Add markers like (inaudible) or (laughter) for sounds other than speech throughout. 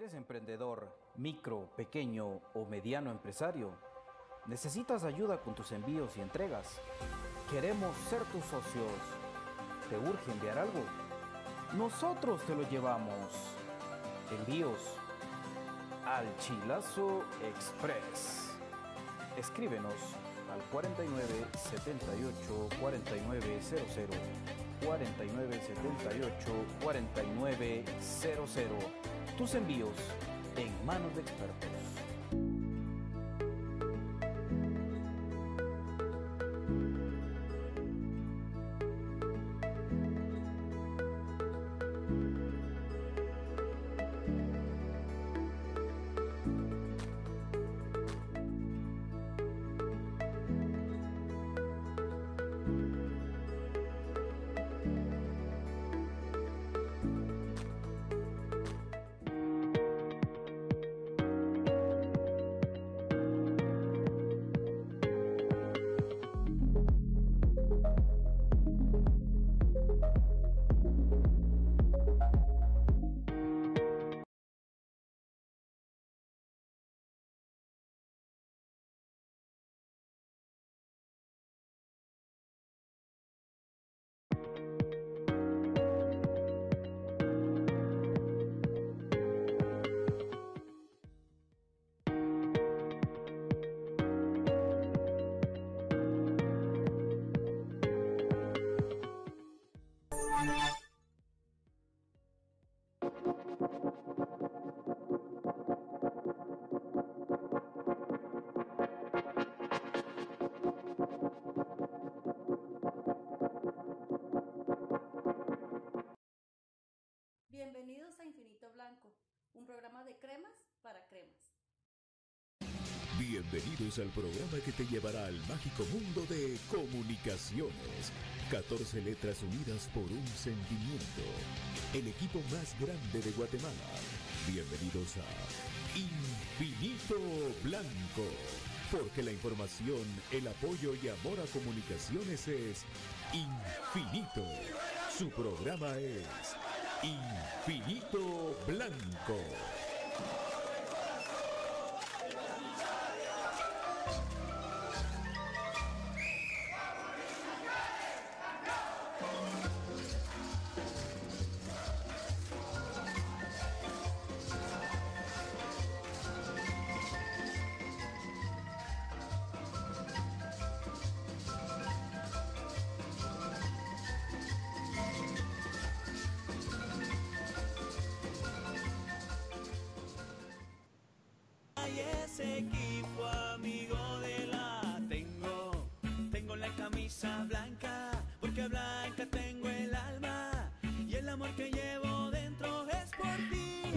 ¿Eres emprendedor, micro, pequeño o mediano empresario? ¿Necesitas ayuda con tus envíos y entregas? Queremos ser tus socios. ¿Te urge enviar algo? Nosotros te lo llevamos. Envíos al Chilazo Express. Escríbenos al 49 78 4900 49 78 4900. Tus envíos en manos de expertos. Bienvenidos a Infinito Blanco, un programa de cremas para cremas. Bienvenidos al programa que te llevará al mágico mundo de comunicaciones. 14 letras unidas por un sentimiento. El equipo más grande de Guatemala. Bienvenidos a Infinito Blanco. Porque la información, el apoyo y amor a comunicaciones es infinito. Su programa es Infinito Blanco.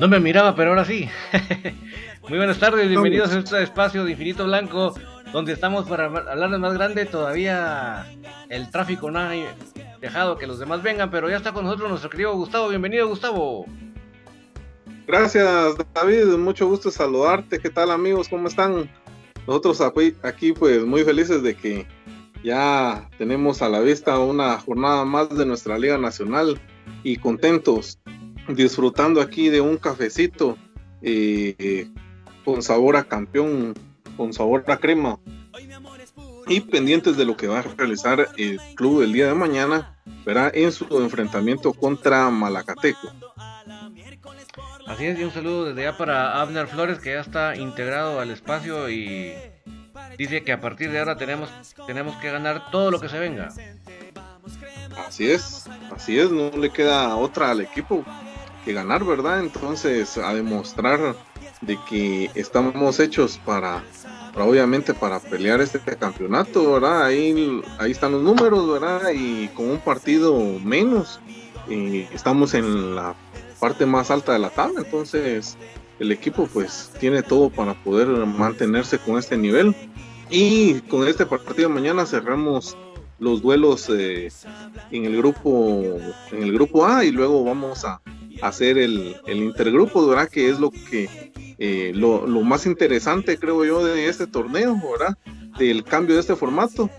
No me miraba, pero ahora sí. (laughs) Muy buenas tardes, bienvenidos a este espacio de Infinito Blanco, donde estamos para hablar de más grande. Todavía el tráfico no ha dejado que los demás vengan, pero ya está con nosotros nuestro querido Gustavo. Bienvenido, Gustavo. Gracias, David. Mucho gusto saludarte. ¿Qué tal, amigos? ¿Cómo están? Nosotros aquí, pues, muy felices de que ya tenemos a la vista una jornada más de nuestra Liga Nacional y contentos, disfrutando aquí de un cafecito eh, con sabor a campeón, con sabor a crema y pendientes de lo que va a realizar el club el día de mañana, verá en su enfrentamiento contra Malacateco. Así es, y un saludo desde ya para Abner Flores que ya está integrado al espacio y dice que a partir de ahora tenemos, tenemos que ganar todo lo que se venga. Así es, así es, no le queda otra al equipo que ganar, ¿verdad? Entonces, a demostrar de que estamos hechos para, obviamente para pelear este campeonato, ¿verdad? Ahí, ahí están los números, ¿verdad? Y con un partido menos, eh, estamos en la parte más alta de la tabla, entonces el equipo pues tiene todo para poder mantenerse con este nivel. Y con este partido mañana cerramos los duelos eh, en el grupo en el grupo A y luego vamos a hacer el, intergrupo, ¿verdad? Que es lo que eh, lo, más interesante, creo yo, de este torneo, ¿verdad? Del cambio de este formato.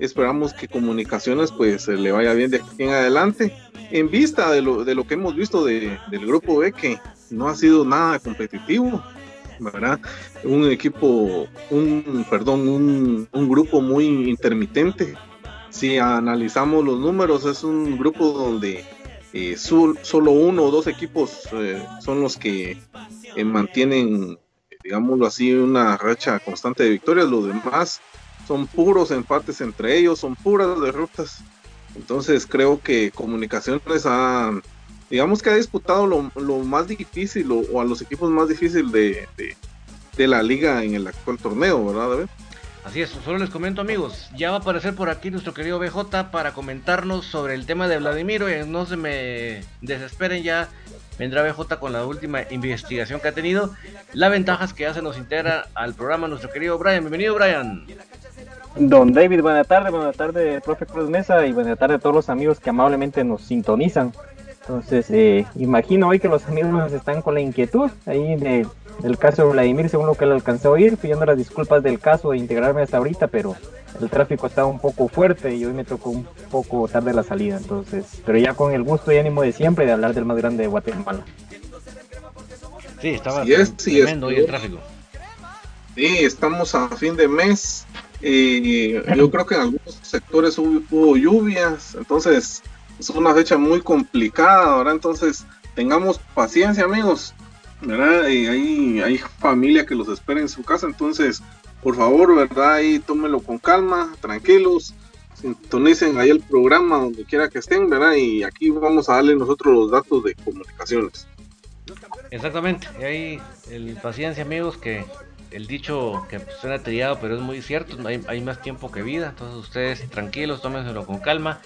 Esperamos que comunicaciones pues le vaya bien de aquí en adelante. En vista de lo, de lo que hemos visto de, del grupo B, que no ha sido nada competitivo, ¿verdad? Un equipo, un, perdón, un grupo muy intermitente. Si analizamos los números, es un grupo donde eh, solo uno o dos equipos eh, son los que eh, mantienen, digámoslo así, una racha constante de victorias. Los demás son puros empates entre ellos, son puras derrotas. Entonces creo que Comunicaciones ha, digamos que ha disputado lo, más difícil o, a los equipos más difíciles de, de, la liga en el actual torneo, ¿verdad, David? Así es, solo les comento amigos, ya va a aparecer por aquí nuestro querido BJ para comentarnos sobre el tema de Vladimiro, y no se me desesperen ya, vendrá BJ con la última investigación que ha tenido. La ventaja es que ya se nos integra al programa nuestro querido Brian, bienvenido Brian. Don David, buena tarde, buena tarde, profe Cruz Mesa, y buena tarde a todos los amigos que amablemente nos sintonizan. Entonces, eh, imagino hoy que los amigos están con la inquietud ahí de el caso de Vladimir, según lo que le alcancé a oír, pidiendo las disculpas del caso de integrarme hasta ahorita, pero el tráfico estaba un poco fuerte y hoy me tocó un poco tarde la salida, entonces, pero ya con el gusto y ánimo de siempre de hablar del más grande de Guatemala. Sí, estaba tremendo hoy el tráfico. Sí, estamos a fin de mes y yo creo que en algunos sectores hubo, lluvias, entonces es una fecha muy complicada, ahora entonces tengamos paciencia amigos, ¿verdad? Y hay, hay familia que los espera en su casa, entonces, por favor, ¿verdad? Ahí tómenlo con calma, tranquilos, sintonicen ahí el programa donde quiera que estén, ¿verdad? Y aquí vamos a darle nosotros los datos de comunicaciones. Exactamente, y ahí el paciencia, amigos, que el dicho que suena trillado, pero es muy cierto, hay, más tiempo que vida, entonces ustedes tranquilos, tómenselo con calma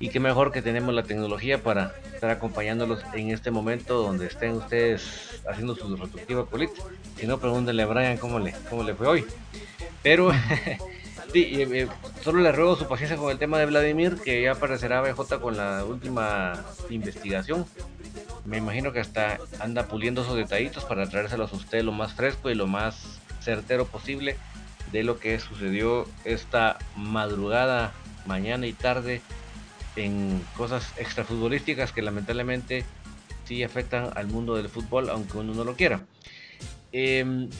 y qué mejor que tenemos la tecnología para estar acompañándolos en este momento donde estén ustedes haciendo su retrospectiva política. Si no, pregúntenle a Brian cómo le, cómo le fue hoy. Pero (laughs) sí, eh, solo le ruego su paciencia con el tema de Vladimir, que ya aparecerá BJ con la última investigación. Me imagino que hasta anda puliendo esos detallitos para traérselos a usted lo más fresco y lo más certero posible de lo que sucedió esta madrugada, mañana y tarde en cosas extrafutbolísticas que lamentablemente sí afectan al mundo del fútbol, aunque uno no lo quiera. Em,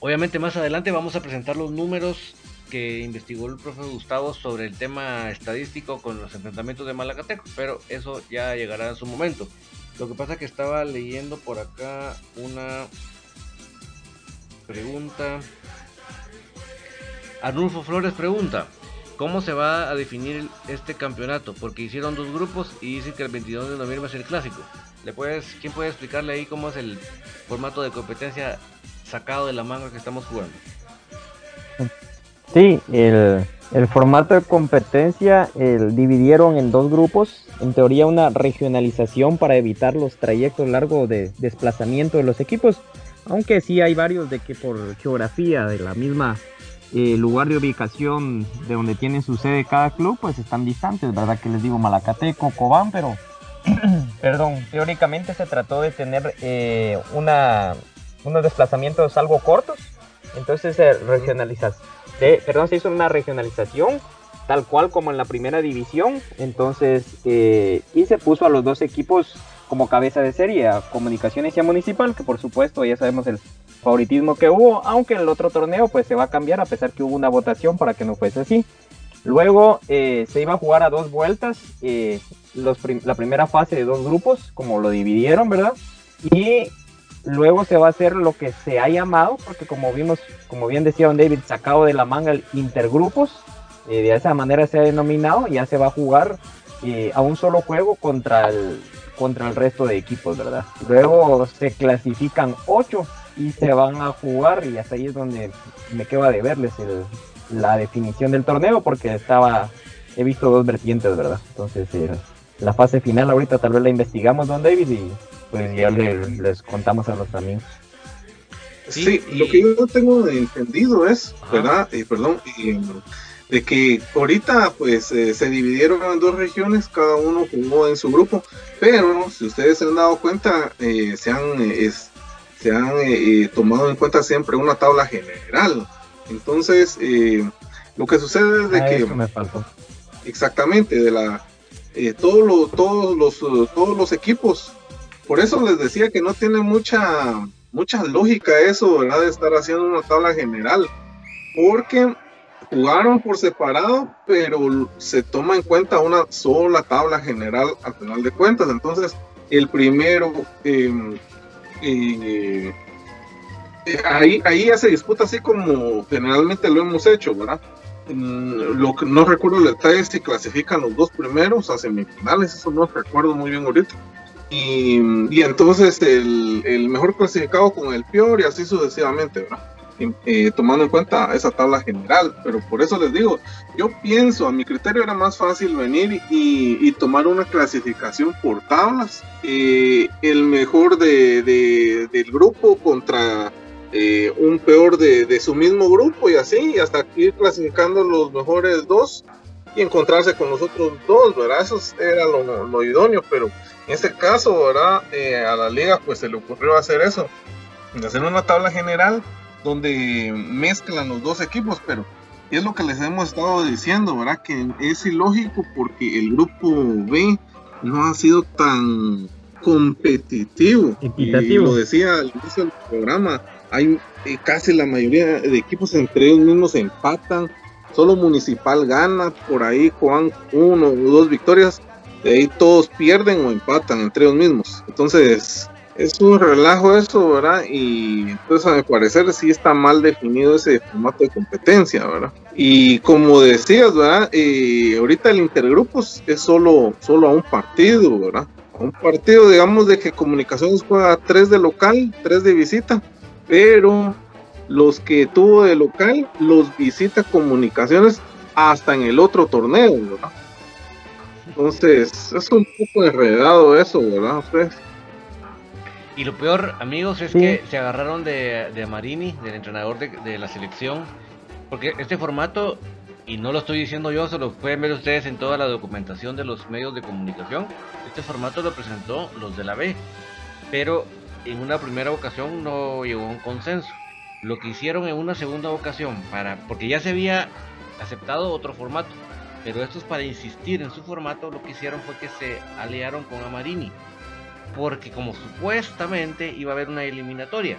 obviamente más adelante vamos a presentar los números que investigó el profe Gustavo sobre el tema estadístico con los enfrentamientos de Malacateco, pero eso ya llegará en su momento. Lo que pasa que estaba leyendo por acá una pregunta. Arnulfo Flores pregunta, ¿Cómo se va a definir este campeonato? Porque hicieron dos grupos y dicen que el 22 de noviembre es el clásico. ¿Le puedes, ¿Quién puede explicarle ahí cómo es el formato de competencia sacado de la manga que estamos jugando? Sí, el, formato de competencia el, dividieron en dos grupos. En teoría una regionalización para evitar los trayectos largos de desplazamiento de los equipos. Aunque sí hay varios de que por geografía de la misma el lugar de ubicación de donde tiene su sede cada club, pues están distantes, ¿verdad? Que les digo, Malacateco, Cobán, pero, (clears throat) perdón, teóricamente se trató de tener eh, una, unos desplazamientos algo cortos, entonces se perdón, se hizo una regionalización tal cual como en la primera división, entonces, eh, y se puso a los dos equipos como cabeza de serie, a Comunicaciones y a Municipal, que por supuesto ya sabemos el favoritismo que hubo, aunque el otro torneo pues se va a cambiar a pesar que hubo una votación para que no fuese así. Luego eh, se iba a jugar a dos vueltas, eh, la primera fase de dos grupos, como lo dividieron, ¿verdad? Y luego se va a hacer lo que se ha llamado, porque como vimos, como bien decía Don David, sacado de la manga el intergrupos, eh, de esa manera se ha denominado, ya se va a jugar eh, a un solo juego contra el, contra el resto de equipos, ¿verdad? Luego se clasifican ocho y se van a jugar y hasta ahí es donde me queda de verles el, la definición del torneo porque estaba, he visto dos vertientes, ¿verdad? Entonces eh, la fase final ahorita tal vez la investigamos, Don David, y pues ya le- les contamos a los amigos. Sí, Sí, y- lo que yo tengo entendido es, Ajá. ¿verdad? Eh, perdón, eh, de que ahorita pues eh, se dividieron en dos regiones, cada uno jugó en su grupo, pero si ustedes se han dado cuenta, eh, se han, es- se han eh, tomado en cuenta siempre una tabla general. Entonces, lo que sucede es de Ah, que eso me faltó. exactamente de la todos los todos los todos los equipos por eso les decía que no tiene mucha mucha lógica eso verdad de estar haciendo una tabla general porque jugaron por separado pero se toma en cuenta una sola tabla general al final de cuentas entonces el primero eh, eh, eh, ahí ahí ya se disputa así como generalmente lo hemos hecho verdad Mm, lo que no recuerdo el detalle si clasifican los dos primeros a semifinales, eso no recuerdo muy bien ahorita. Y, y entonces el, el mejor clasificado con el peor y así sucesivamente, ¿verdad? Eh, tomando en cuenta esa tabla general, pero por eso les digo, yo pienso, a mi criterio era más fácil venir y, y tomar una clasificación por tablas, eh, el mejor de, de- del grupo contra eh, un peor de, de su mismo grupo y así, y hasta ir clasificando los mejores dos y encontrarse con los otros dos, ¿verdad? Eso era lo, lo idóneo, pero en este caso, ¿verdad? Eh, a la liga pues se le ocurrió hacer eso, hacer una tabla general donde mezclan los dos equipos, pero es lo que les hemos estado diciendo, ¿verdad? Que es ilógico porque el grupo B no ha sido tan competitivo. Equitativo. Y lo decía al inicio del programa, hay eh, casi la mayoría de equipos entre ellos mismos empatan, solo Municipal gana, por ahí Juan uno o dos victorias, de ahí todos pierden o empatan entre ellos mismos. Entonces, es un relajo eso, ¿verdad? Y entonces a mi parecer sí está mal definido ese formato de competencia, ¿verdad? Y como decías, ¿verdad? Eh, ahorita el intergrupos es solo, solo a un partido, ¿verdad? A un partido, digamos, de que Comunicaciones juega tres de local, tres de visita, pero los que tuvo de local los visita Comunicaciones hasta en el otro torneo, ¿verdad? Entonces, es un poco enredado eso, ¿verdad? Ustedes. Y lo peor, amigos, es Sí. que se agarraron de, de Marini, del entrenador de, de la selección. Porque este formato, y no lo estoy diciendo yo, se lo pueden ver ustedes en toda la documentación de los medios de comunicación. Este formato lo presentó los de la B. Pero en una primera ocasión no llegó a un consenso. Lo que hicieron en una segunda ocasión, para, porque ya se había aceptado otro formato. Pero estos para insistir en su formato, lo que hicieron fue que se aliaron con Amarini porque como supuestamente iba a haber una eliminatoria.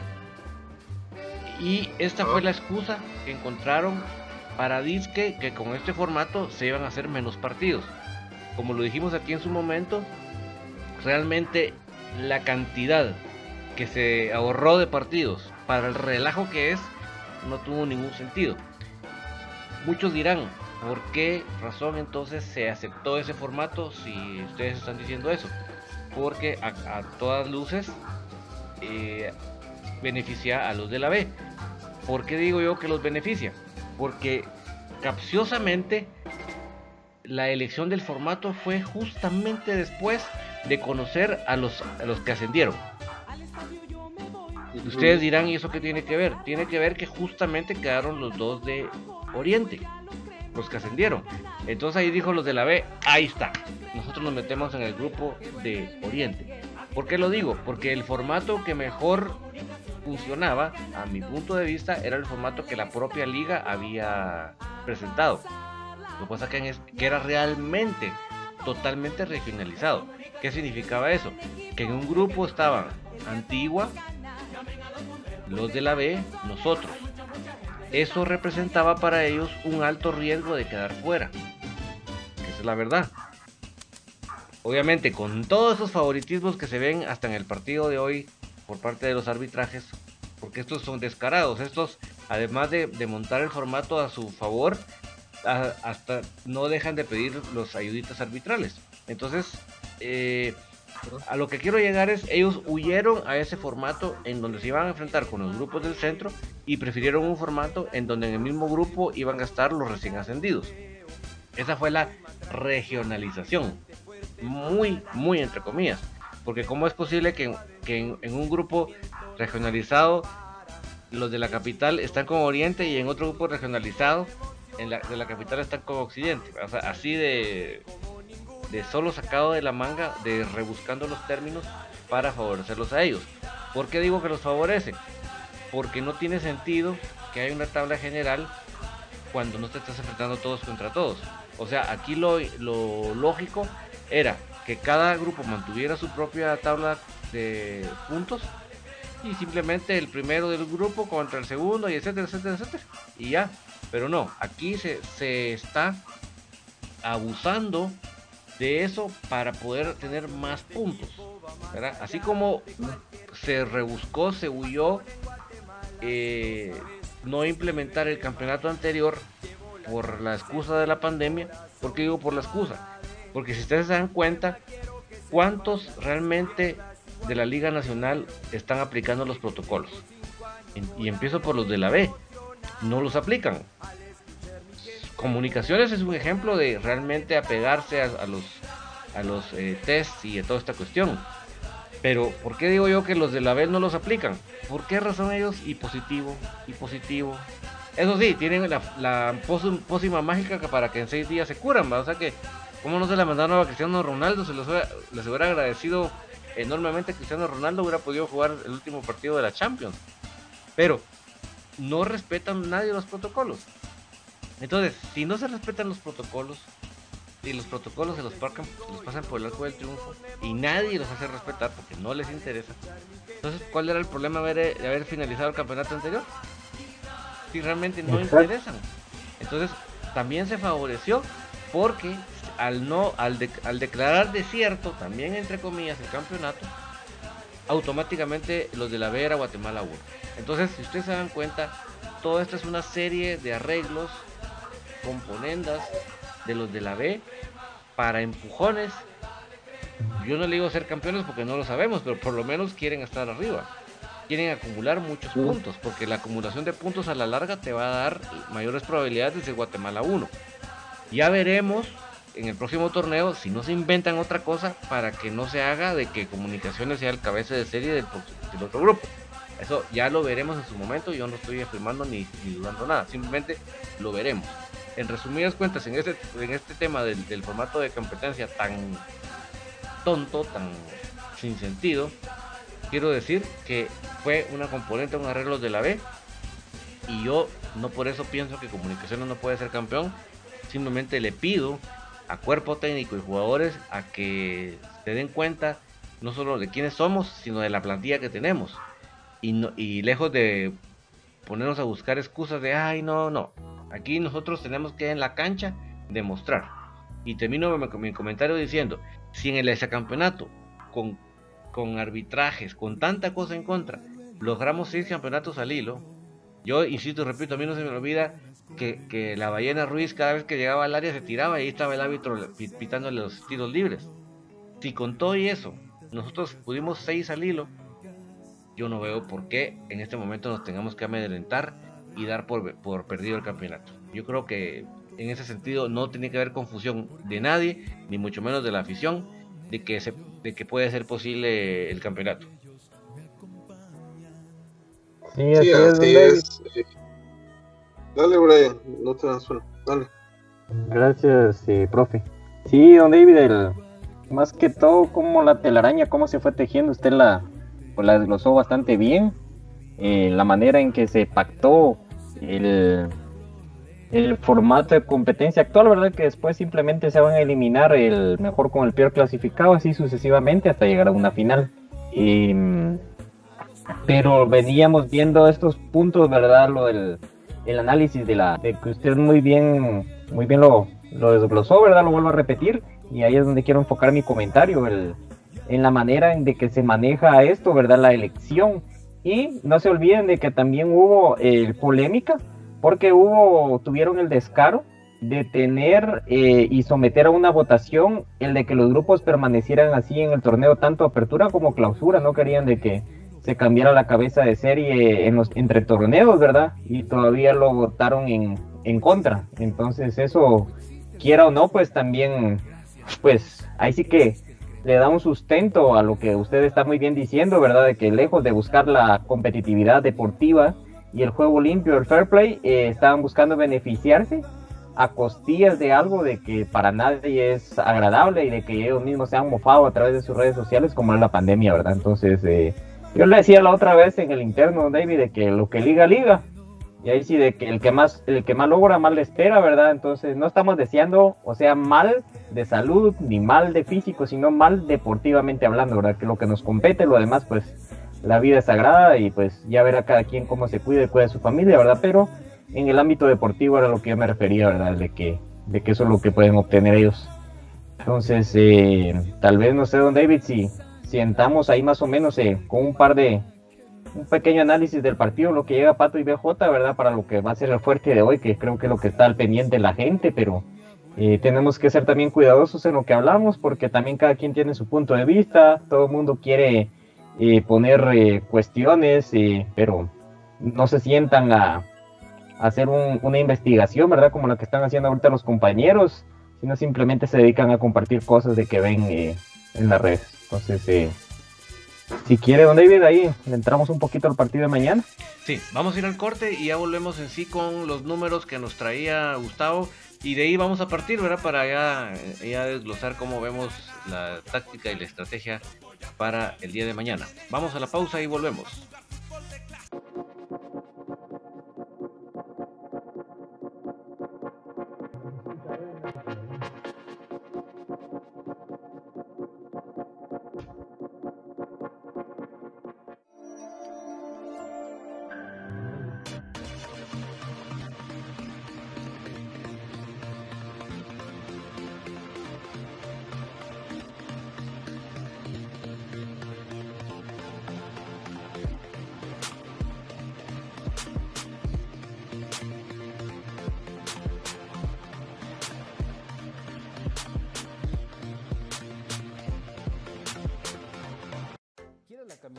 Y esta fue la excusa que encontraron para disque que con este formato se iban a hacer menos partidos. Como lo dijimos aquí en su momento, realmente la cantidad que se ahorró de partidos para el relajo que es no tuvo ningún sentido. Muchos dirán, ¿por qué razón entonces se aceptó ese formato si ustedes están diciendo eso? Porque a, a todas luces eh, beneficia a los de la B. ¿Por qué digo yo que los beneficia? Porque capciosamente la elección del formato fue justamente después de conocer a los, a los que ascendieron. Ustedes dirán, ¿y eso qué tiene que ver? Tiene que ver que justamente quedaron los dos de Oriente, los que ascendieron. Entonces ahí dijo los de la B, ahí está. Nosotros nos metemos en el grupo de Oriente. ¿Por qué lo digo? Porque el formato que mejor funcionaba, a mi punto de vista, era el formato que la propia liga había presentado. Lo que pasa que, es, que era realmente totalmente regionalizado. ¿Qué significaba eso? Que en un grupo estaban Antigua, los de la B, nosotros. Eso representaba para ellos un alto riesgo de quedar fuera. Esa es la verdad. obviamente con todos esos favoritismos que se ven hasta en el partido de hoy por parte de los arbitrajes, porque estos son descarados, estos además de, montar el formato a su favor, hasta no dejan de pedir los ayuditas arbitrales. Entonces, eh, a lo que quiero llegar es, ellos huyeron a ese formato en donde se iban a enfrentar con los grupos del centro y prefirieron un formato en donde en el mismo grupo iban a estar los recién ascendidos. Esa fue la regionalización. Muy, muy entre comillas. Porque cómo es posible que, en, un grupo regionalizado los de la capital están con Oriente y en otro grupo regionalizado de la capital están con Occidente. O sea, así de, solo sacado de la manga, de rebuscando los términos para favorecerlos a ellos. ¿Por qué digo que los favorece? Porque no tiene sentido que haya una tabla general cuando no te estás enfrentando todos contra todos. O sea, aquí lo, lo lógico era que cada grupo mantuviera su propia tabla de puntos y simplemente el primero del grupo contra el segundo y etcétera, etcétera, etcétera. Y ya. Pero no, aquí se, se está abusando de eso para poder tener más puntos. Así como se rebuscó, se huyó eh, no implementar el campeonato anterior por la excusa de la pandemia. ¿Por qué digo por la excusa? Porque si ustedes se dan cuenta, ¿cuántos realmente de la Liga Nacional están aplicando los protocolos? Y empiezo por los de la B. No los aplican. Comunicaciones es un ejemplo de realmente apegarse a, los, a los eh, tests y a toda esta cuestión. Pero, ¿por qué digo yo que los de la B no los aplican? ¿Por qué razón ellos? Y positivo, y positivo. Eso sí, tienen la, la pócima mágica para que en seis días se curan, ¿va? O sea que, ¿cómo no se la mandaron a Cristiano Ronaldo? Se los les hubiera agradecido enormemente a Cristiano Ronaldo, hubiera podido jugar el último partido de la Champions. Pero, no respetan nadie los protocolos. Entonces, si no se respetan los protocolos, y los protocolos se los, parcan, los pasan por el arco del triunfo, y nadie los hace respetar porque no les interesa, entonces, ¿cuál era el problema de haber, de haber finalizado el campeonato anterior? Si realmente no Exacto. interesan. Entonces, también se favoreció porque al no al, de- al declarar desierto, también entre comillas, el campeonato, automáticamente los de la B era Guatemala 1. Entonces, si ustedes se dan cuenta, toda esta es una serie de arreglos, componendas de los de la B para empujones. Yo no le digo ser campeones porque no lo sabemos, pero por lo menos quieren estar arriba. Quieren acumular muchos Sí. puntos, porque la acumulación de puntos a la larga te va a dar mayores probabilidades de ser Guatemala 1. Ya veremos en el próximo torneo si no se inventan otra cosa para que no se haga de que comunicaciones sea el cabeza de serie del, otro grupo. Eso ya lo veremos en su momento, yo no estoy afirmando ni, ni dudando nada, simplemente lo veremos. En resumidas cuentas, en este, en este tema del, formato de competencia tan tonto, tan sin sentido, quiero decir que fue una componente, un arreglo de la B, y yo no por eso pienso que Comunicaciones no puede ser campeón, simplemente le pido a cuerpo técnico y jugadores a que se den cuenta no solo de quiénes somos, sino de la plantilla que tenemos. Y, no- y lejos de ponernos a buscar excusas de, ay, no, no. Aquí nosotros tenemos que en la cancha demostrar. Y termino mi, comentario diciendo, si en el campeonato, con, con arbitrajes, con tanta cosa en contra, logramos seis campeonatos al hilo, yo insisto y repito, a mí no se me olvida que, la ballena Ruiz cada vez que llegaba al área se tiraba y estaba el árbitro pi- pitándole los tiros libres. Si con todo y eso nosotros pudimos seis al hilo, yo no veo por qué en este momento nos tengamos que amedrentar y dar por, por perdido el campeonato. Yo creo que en ese sentido no tiene que haber confusión de nadie, ni mucho menos de la afición, de que, se, de que puede ser posible el campeonato. Sí, así Sí, así es. eh. Dale, Brian, no te das. Dale. Gracias, eh, profe. Sí, don David, el- más que todo, como la telaraña, cómo se fue tejiendo, usted la, pues, la desglosó bastante bien. Eh, la manera en que se pactó el, el formato de competencia actual, ¿verdad? Que después simplemente se van a eliminar el mejor con el peor clasificado, así sucesivamente hasta llegar a una final. Em, pero veníamos viendo estos puntos, ¿verdad? Lo del el análisis de la que usted muy bien muy bien lo, lo desglosó, ¿verdad? Lo vuelvo a repetir y ahí es donde quiero enfocar mi comentario, el, en la manera en de que se maneja esto, ¿verdad? La elección. Y no se olviden de que también hubo eh, polémica, porque hubo, tuvieron el descaro de tener eh, y someter a una votación el de que los grupos permanecieran así en el torneo, tanto apertura como clausura, no querían de que se cambiara la cabeza de serie en los, entre torneos, ¿verdad? Y todavía lo votaron en, en contra. Entonces eso, quiera o no, pues también, pues ahí sí que le da un sustento a lo que usted está muy bien diciendo, ¿verdad? De que lejos de buscar la competitividad deportiva y el juego limpio, el fair play, eh, estaban buscando beneficiarse a costillas de algo de que para nadie es agradable y de que ellos mismos se han mofado a través de sus redes sociales como es la pandemia, ¿verdad? Entonces, eh, yo le decía la otra vez en el interno, David, de que lo que liga, liga. Y ahí sí, de que el que más, el que más logra, mal le espera, ¿verdad? Entonces, no estamos deseando, o sea, mal de salud, ni mal de físico, sino mal deportivamente hablando, ¿verdad? Que lo que nos compete, lo demás, pues, la vida es sagrada y pues ya verá cada quien cómo se cuida y cuida de su familia, ¿verdad? Pero en el ámbito deportivo era lo que yo me refería, ¿verdad? De que, de que eso es lo que pueden obtener ellos. Entonces, eh, tal vez, no sé, don David, si sientamos ahí más o menos eh, con un par de, un pequeño análisis del partido, lo que llega Pato y BJ, ¿verdad? Para lo que va a ser el fuerte de hoy, que creo que es lo que está al pendiente la gente, pero eh, tenemos que ser también cuidadosos en lo que hablamos, porque también cada quien tiene su punto de vista, todo el mundo quiere eh, poner eh, cuestiones, pero no se sientan a, hacer una investigación, ¿verdad? Como la que están haciendo ahorita los compañeros, sino simplemente se dedican a compartir cosas de que ven en las redes. Entonces, si quiere, don David, ahí le entramos un poquito al partido de mañana. Sí, vamos a ir al corte y ya volvemos en sí con los números que nos traía Gustavo. Y de ahí vamos a partir, ¿verdad? Para ya, ya desglosar cómo vemos la táctica y la estrategia para el día de mañana. Vamos a la pausa y volvemos.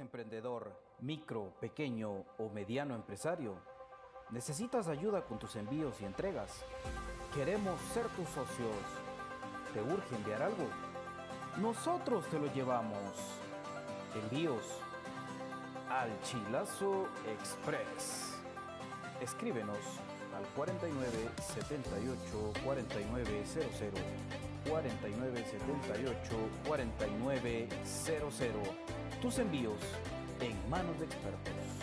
Emprendedor, micro, pequeño o mediano empresario? ¿Necesitas ayuda con tus envíos y entregas? Queremos ser tus socios. ¿Te urge enviar algo? Nosotros te lo llevamos. Envíos al Chilazo Express. Escríbenos al 49 78 4900 49 78 4900 tus envíos en manos de expertos.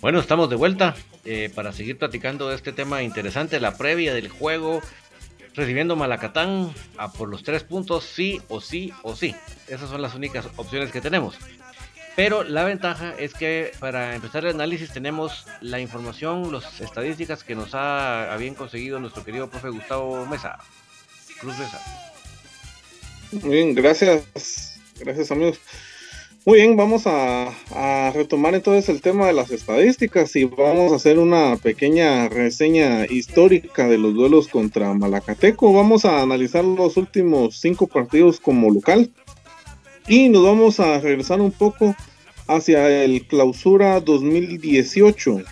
Bueno, estamos de vuelta eh, para seguir platicando de este tema interesante, la previa del juego, recibiendo Malacatán a por los tres puntos, sí o sí o sí. Esas son las únicas opciones que tenemos. Pero la ventaja es que para empezar el análisis tenemos la información, las estadísticas que nos ha bien conseguido nuestro querido profe Gustavo Mesa. Cruz Mesa. Muy bien, gracias. Gracias amigos. Muy bien, vamos a, retomar entonces el tema de las estadísticas y vamos a hacer una pequeña reseña histórica de los duelos contra Malacateco. Vamos a analizar los últimos cinco partidos como local y nos vamos a regresar un poco hacia el clausura 2018.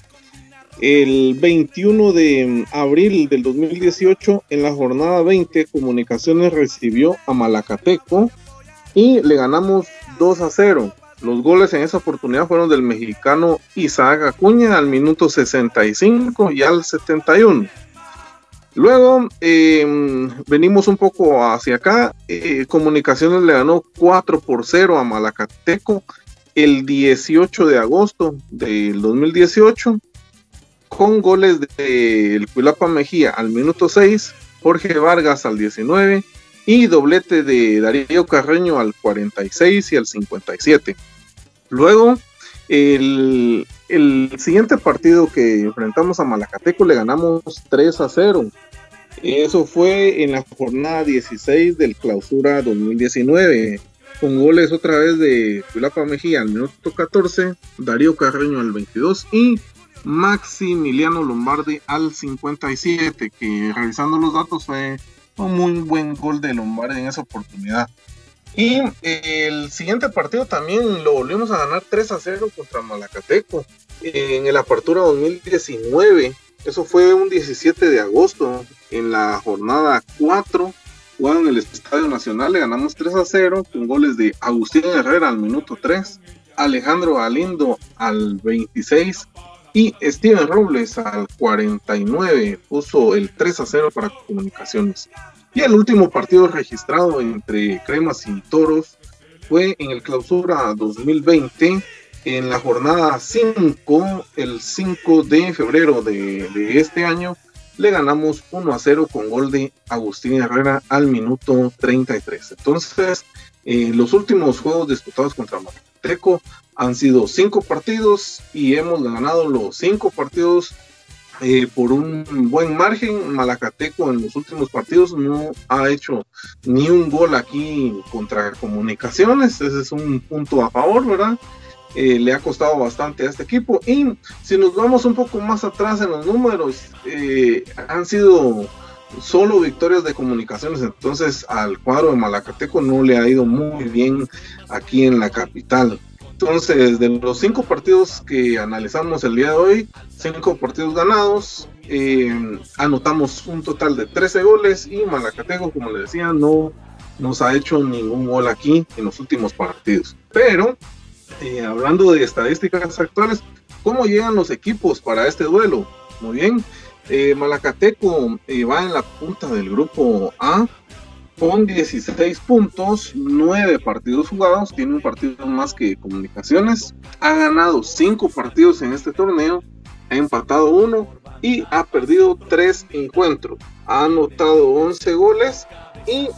El 21 de abril del 2018, en la jornada 20, Comunicaciones recibió a Malacateco y le ganamos 2 a 0. Los goles en esa oportunidad fueron del mexicano Isaac Acuña al minuto 65 y al 71. Luego eh, venimos un poco hacia acá. Eh, Comunicaciones le ganó 4 por 0 a Malacateco el 18 de agosto del 2018 con goles de Cuilapa Mejía al minuto 6, Jorge Vargas al 19 y doblete de Darío Carreño al 46 y al 57. Luego, el, el siguiente partido que enfrentamos a Malacateco le ganamos 3 a 0. Eso fue en la jornada 16 del clausura 2019, con goles otra vez de Pilapa Mejía al minuto 14, Darío Carreño al 22 y Maximiliano Lombardi al 57, que revisando los datos fue un muy buen gol de Lombardi en esa oportunidad. Y el siguiente partido también lo volvimos a ganar 3 a 0 contra Malacateco en el Apertura 2019. Eso fue un 17 de agosto en la jornada 4. Jugando en el Estadio Nacional le ganamos 3 a 0 con goles de Agustín Herrera al minuto 3, Alejandro Galindo al 26 y Steven Robles al 49 puso el 3 a 0 para comunicaciones. Y el último partido registrado entre Cremas y Toros fue en el clausura 2020 en la jornada 5, el 5 de febrero de, de, este año, le ganamos 1 a 0 con gol de Agustín Herrera al minuto 33. Entonces, eh, los últimos juegos disputados contra Mateco han sido 5 partidos y hemos ganado los 5 partidos eh, por un buen margen. Malacateco en los últimos partidos no ha hecho ni un gol aquí contra comunicaciones. Ese es un punto a favor, ¿verdad? Eh, le ha costado bastante a este equipo. Y si nos vamos un poco más atrás en los números, eh, han sido solo victorias de comunicaciones. Entonces al cuadro de Malacateco no le ha ido muy bien aquí en la capital. Entonces, de los cinco partidos que analizamos el día de hoy, cinco partidos ganados, eh, anotamos un total de 13 goles y Malacateco, como les decía, no nos ha hecho ningún gol aquí en los últimos partidos. Pero eh, hablando de estadísticas actuales, ¿cómo llegan los equipos para este duelo? Muy bien, eh, Malacateco eh, va en la punta del grupo A con 16 puntos, 9 partidos jugados, tiene un partido más que Comunicaciones, ha ganado 5 partidos en este torneo, ha empatado 1 y ha perdido 3 encuentros, ha anotado 11 goles y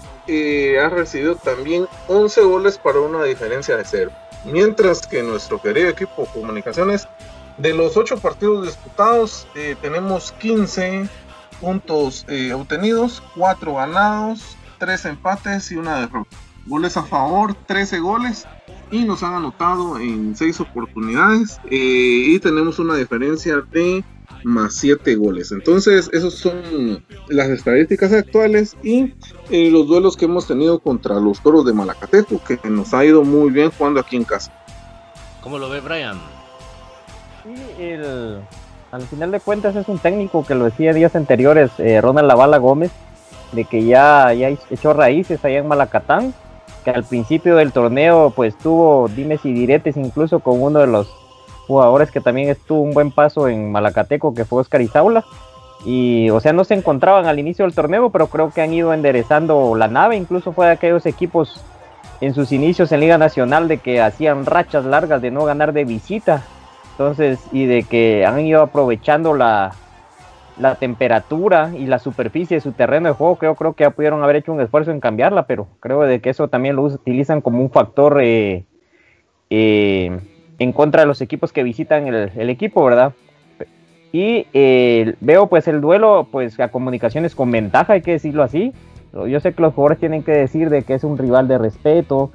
ha recibido también 11 goles para una diferencia de 0 mientras que nuestro querido equipo Comunicaciones, de los 8 partidos disputados, eh, tenemos 15 puntos eh, obtenidos, 4 ganados, 3 empates y una derrota. Goles a favor, 13 goles y nos han anotado en 6 oportunidades eh, y tenemos una diferencia de más 7 goles. Entonces, esos son las estadísticas actuales y eh, los duelos que hemos tenido contra los toros de Malacateco, que nos ha ido muy bien jugando aquí en casa. ¿Cómo lo ve Brian? Sí, el, al final de cuentas es un técnico que lo decía días anteriores, eh, Ronald Lavala Gómez, de que ya, ya echó raíces allá en Malacatán, que al principio del torneo pues tuvo dimes y diretes incluso con uno de los jugadores que también estuvo un buen paso en Malacateco, que fue Oscar Izaula. Y, o sea, no se encontraban al inicio del torneo, pero creo que han ido enderezando la nave. Incluso fue de aquellos equipos en sus inicios en Liga Nacional de que hacían rachas largas de no ganar de visita. Entonces, y de que han ido aprovechando la, la temperatura y la superficie de su terreno de juego, creo, creo que ya pudieron haber hecho un esfuerzo en cambiarla, pero creo de que eso también lo utilizan como un factor eh, eh, en contra de los equipos que visitan el, equipo, ¿verdad? Y eh, veo pues el duelo pues a comunicaciones con ventaja, hay que decirlo así. Yo sé que los jugadores tienen que decir de que es un rival de respeto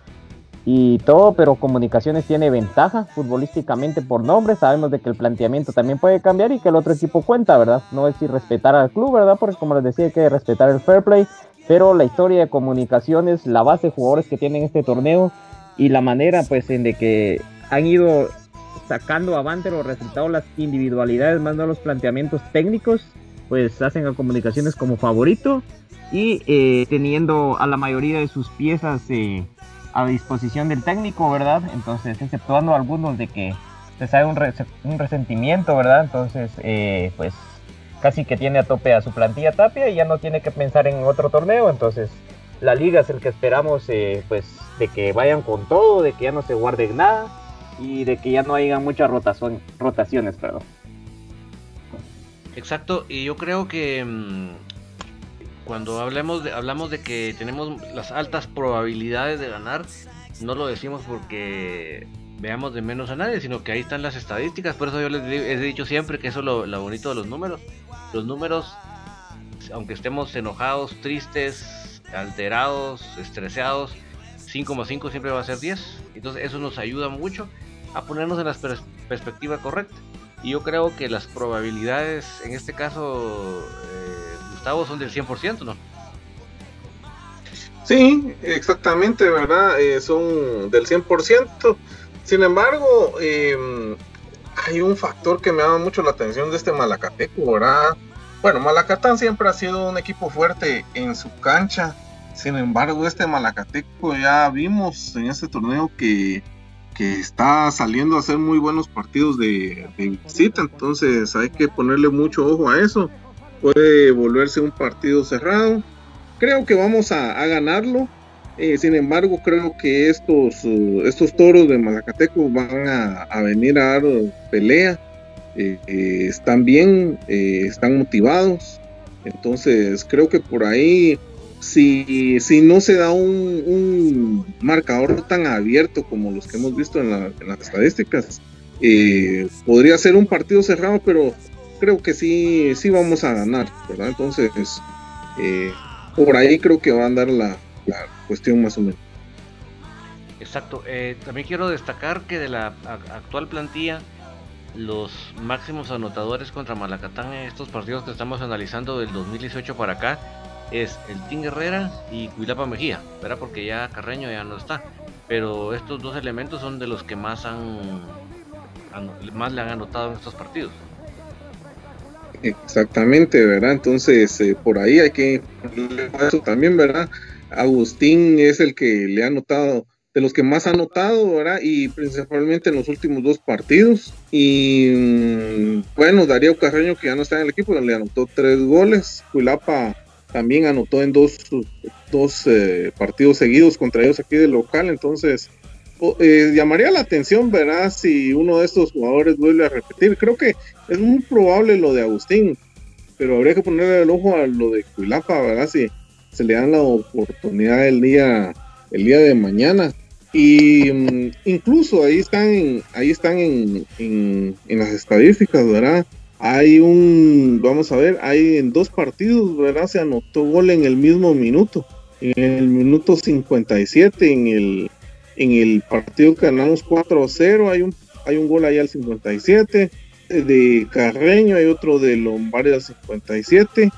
y todo, pero comunicaciones tiene ventaja futbolísticamente por nombre. Sabemos de que el planteamiento también puede cambiar y que el otro equipo cuenta, ¿verdad? No es si respetar al club, ¿verdad? Porque como les decía hay que respetar el fair play, pero la historia de comunicaciones, la base de jugadores que tienen este torneo y la manera pues en de que han ido sacando avante los resultados, las individualidades, más no los planteamientos técnicos, pues hacen a comunicaciones como favorito y eh, teniendo a la mayoría de sus piezas eh, a disposición del técnico, ¿verdad? Entonces, exceptuando algunos de que se sabe un, resentimiento, ¿verdad? Entonces, eh, pues casi que tiene a tope a su plantilla Tapia y ya no tiene que pensar en otro torneo, entonces la liga es el que esperamos, pues, de que vayan con todo, de que ya no se guarden nada y de que ya no haya muchas rotación, rotaciones, perdón. Exacto, y yo creo que mmm, cuando hablemos de, hablamos de que tenemos las altas probabilidades de ganar, no lo decimos porque veamos de menos a nadie, sino que ahí están las estadísticas, por eso yo les he dicho siempre que eso es lo, lo bonito de los números. Los números, aunque estemos enojados, tristes, alterados, estresados, 5,5 siempre va a ser 10. Entonces eso nos ayuda mucho a ponernos en la pers perspectiva correcta. Y yo creo que las probabilidades, en este caso, eh, Son del 100%, ¿no? Sí, exactamente, ¿verdad? Eh, son del 100%. Sin embargo, eh, hay un factor que me llama mucho la atención de este Malacateco, ¿verdad? Bueno, Malacatán siempre ha sido un equipo fuerte en su cancha. Sin embargo, este Malacateco ya vimos en este torneo que que está saliendo a hacer muy buenos partidos de, de, visita, entonces hay que ponerle mucho ojo a eso. Puede volverse un partido cerrado. Creo que vamos a, ganarlo. Eh, sin embargo, creo que estos, uh, estos toros de Malacateco van a, venir a dar pelea. Eh, eh, están bien, están motivados. Entonces, creo que por ahí si, si no se da un, marcador tan abierto como los que hemos visto en, la, en las estadísticas, eh, podría ser un partido cerrado, pero creo que sí, sí vamos a ganar, ¿verdad? Entonces, eh, por ahí creo que va a andar la, cuestión más o menos. Exacto, eh, también quiero destacar que de la actual plantilla, los máximos anotadores contra Malacatán en estos partidos que estamos analizando del 2018 para acá es el Team Herrera y Cuilapa Mejía, ¿verdad? Porque ya Carreño ya no está. Pero estos dos elementos son de los que más han más le han anotado en estos partidos. Exactamente, ¿verdad? Entonces, eh, por ahí hay que eso también, ¿verdad? Agustín es el que le ha anotado, de los que más ha anotado, ¿verdad? Y principalmente en los últimos dos partidos. Y mmm, bueno, Darío Carreño, que ya no está en el equipo, le anotó tres goles. Cuilapa también anotó en dos, dos eh, partidos seguidos contra ellos aquí del local, entonces eh, llamaría la atención, ¿verdad? Si uno de estos jugadores vuelve a repetir. Creo que es muy probable lo de Agustín, pero habría que ponerle el ojo a lo de Cuilapa, ¿verdad? Si se le dan la oportunidad el día, el día de mañana. Y um, incluso ahí están, ahí están en, en, en las estadísticas, ¿verdad? hay un, vamos a ver, hay en dos partidos, ¿verdad? Se anotó gol en el mismo minuto, en el minuto 57, en el, en el partido que ganamos 4 a 0, hay un, hay un gol ahí al 57, de Carreño, hay otro de Lombardi al 57,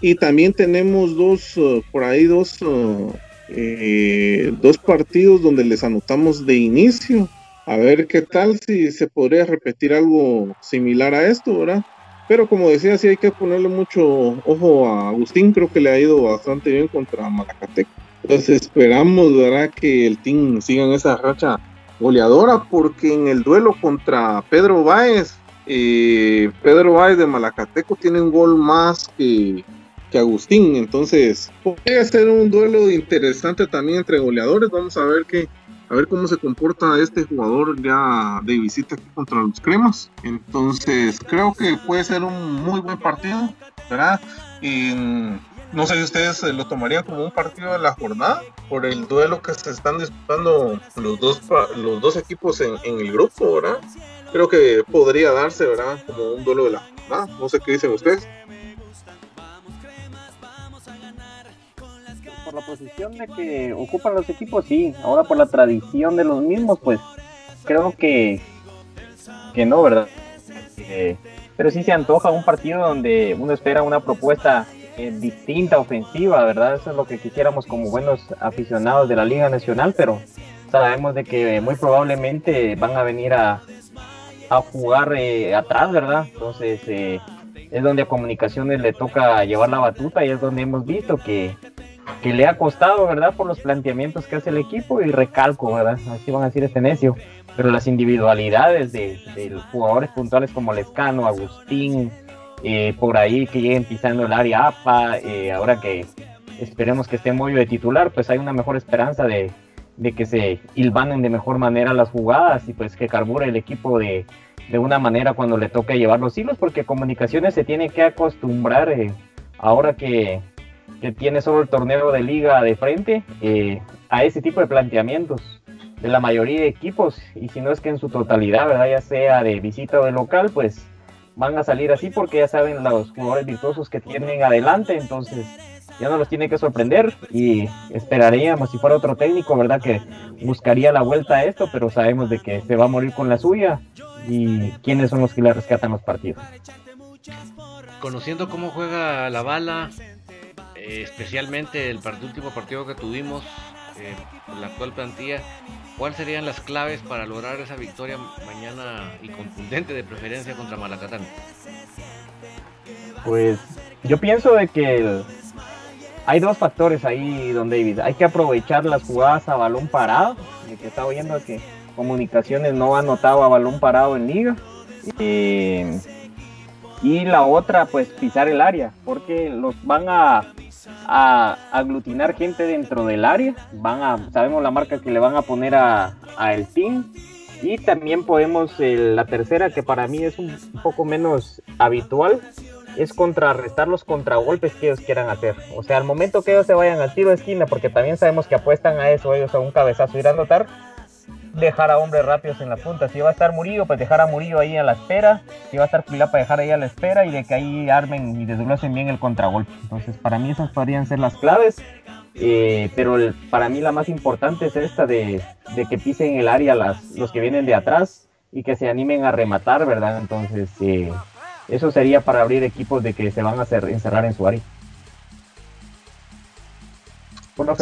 y también tenemos dos, uh, por ahí dos, uh, eh, dos partidos donde les anotamos de inicio, a ver qué tal si se podría repetir algo similar a esto, ¿verdad? Pero como decía, sí hay que ponerle mucho ojo a Agustín, creo que le ha ido bastante bien contra Malacateco. Entonces esperamos, ¿verdad? Que el team siga en esa racha goleadora, porque en el duelo contra Pedro Báez, eh, Pedro Báez de Malacateco tiene un gol más que, que Agustín, entonces podría ser un duelo interesante también entre goleadores, vamos a ver qué, a ver cómo se comporta este jugador ya de visita aquí contra los cremas. Entonces, creo que puede ser un muy buen partido, ¿verdad? Y no sé si ustedes lo tomarían como un partido de la jornada por el duelo que se están disputando los dos, los dos equipos en, en el grupo, ¿verdad? Creo que podría darse, ¿verdad? Como un duelo de la jornada. No sé qué dicen ustedes. por la posición de que ocupan los equipos, sí. Ahora por la tradición de los mismos, pues creo que, que no, ¿verdad? Eh, pero sí se antoja un partido donde uno espera una propuesta eh, distinta, ofensiva, ¿verdad? Eso es lo que quisiéramos como buenos aficionados de la Liga Nacional, pero sabemos de que muy probablemente van a venir a, jugar eh, atrás, ¿verdad? Entonces es donde a comunicaciones le toca llevar la batuta y es donde hemos visto que que le ha costado, ¿verdad? Por los planteamientos que hace el equipo y recalco, ¿verdad? Así van a decir este necio. Pero las individualidades de, los jugadores puntuales como Lescano, Agustín, eh, por ahí que lleguen pisando el área APA, eh, ahora que esperemos que esté Moyo de titular, pues hay una mejor esperanza de, de, que se hilvanen de mejor manera las jugadas y pues que carbure el equipo de, de una manera cuando le toque llevar los hilos, porque comunicaciones se tiene que acostumbrar eh, ahora que, que tiene solo el torneo de liga de frente a ese tipo de planteamientos de la mayoría de equipos y si no es que en su totalidad, ¿verdad? ya sea de visita o de local, pues van a salir así porque ya saben los jugadores virtuosos que tienen adelante, entonces ya no los tiene que sorprender y esperaríamos si fuera otro técnico, ¿verdad? Que buscaría la vuelta a esto, pero sabemos de que se va a morir con la suya y quiénes son los que le rescatan los partidos. Conociendo cómo juega la bala, eh, especialmente el último partido que tuvimos, eh, la actual plantilla, ¿cuáles serían las claves para lograr esa victoria mañana y contundente de preferencia contra Malacatán? Pues yo pienso de que hay dos factores ahí, don David. Hay que aprovechar las jugadas a balón parado, de que está oyendo que Comunicaciones no ha anotado a balón parado en liga. Y la otra, pues pisar el área, porque los van a a aglutinar gente dentro del área. Van a, sabemos la marca que le van a poner a, el team. Y también podemos, la tercera que para mí es un, poco menos habitual, es contrarrestar los contragolpes que ellos quieran hacer. O sea, al momento que ellos se vayan al tiro de esquina, porque también sabemos que apuestan a eso, ellos a un cabezazo ir a anotar, dejar a hombres rápidos en la punta. Si va a estar Murillo, pues dejar a Murillo ahí a la espera. Si va a estar Pilapa, dejar ahí a la espera y de que ahí armen y desglosen bien el contragolpe. Entonces, para mí esas podrían ser las claves. Eh, pero para mí la más importante es esta de, que pisen el área las, los que vienen de atrás y que se animen a rematar, ¿verdad? Entonces, eh, eso sería para abrir equipos de que se van a hacer, encerrar en su área.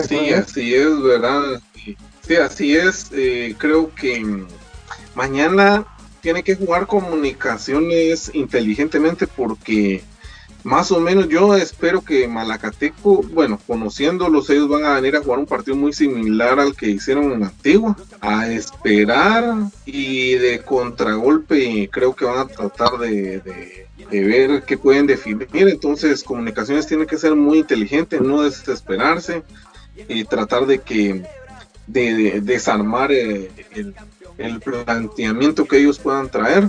sí, así es, ¿verdad? Sí, así es. Eh, creo que mañana tiene que jugar comunicaciones inteligentemente porque más o menos yo espero que Malacateco, bueno, conociéndolos, ellos van a venir a jugar un partido muy similar al que hicieron en Antigua, a esperar y de contragolpe creo que van a tratar de, de ver qué pueden definir. Entonces, comunicaciones tiene que ser muy inteligente, no desesperarse y tratar de que de, desarmar eh, el, planteamiento que ellos puedan traer.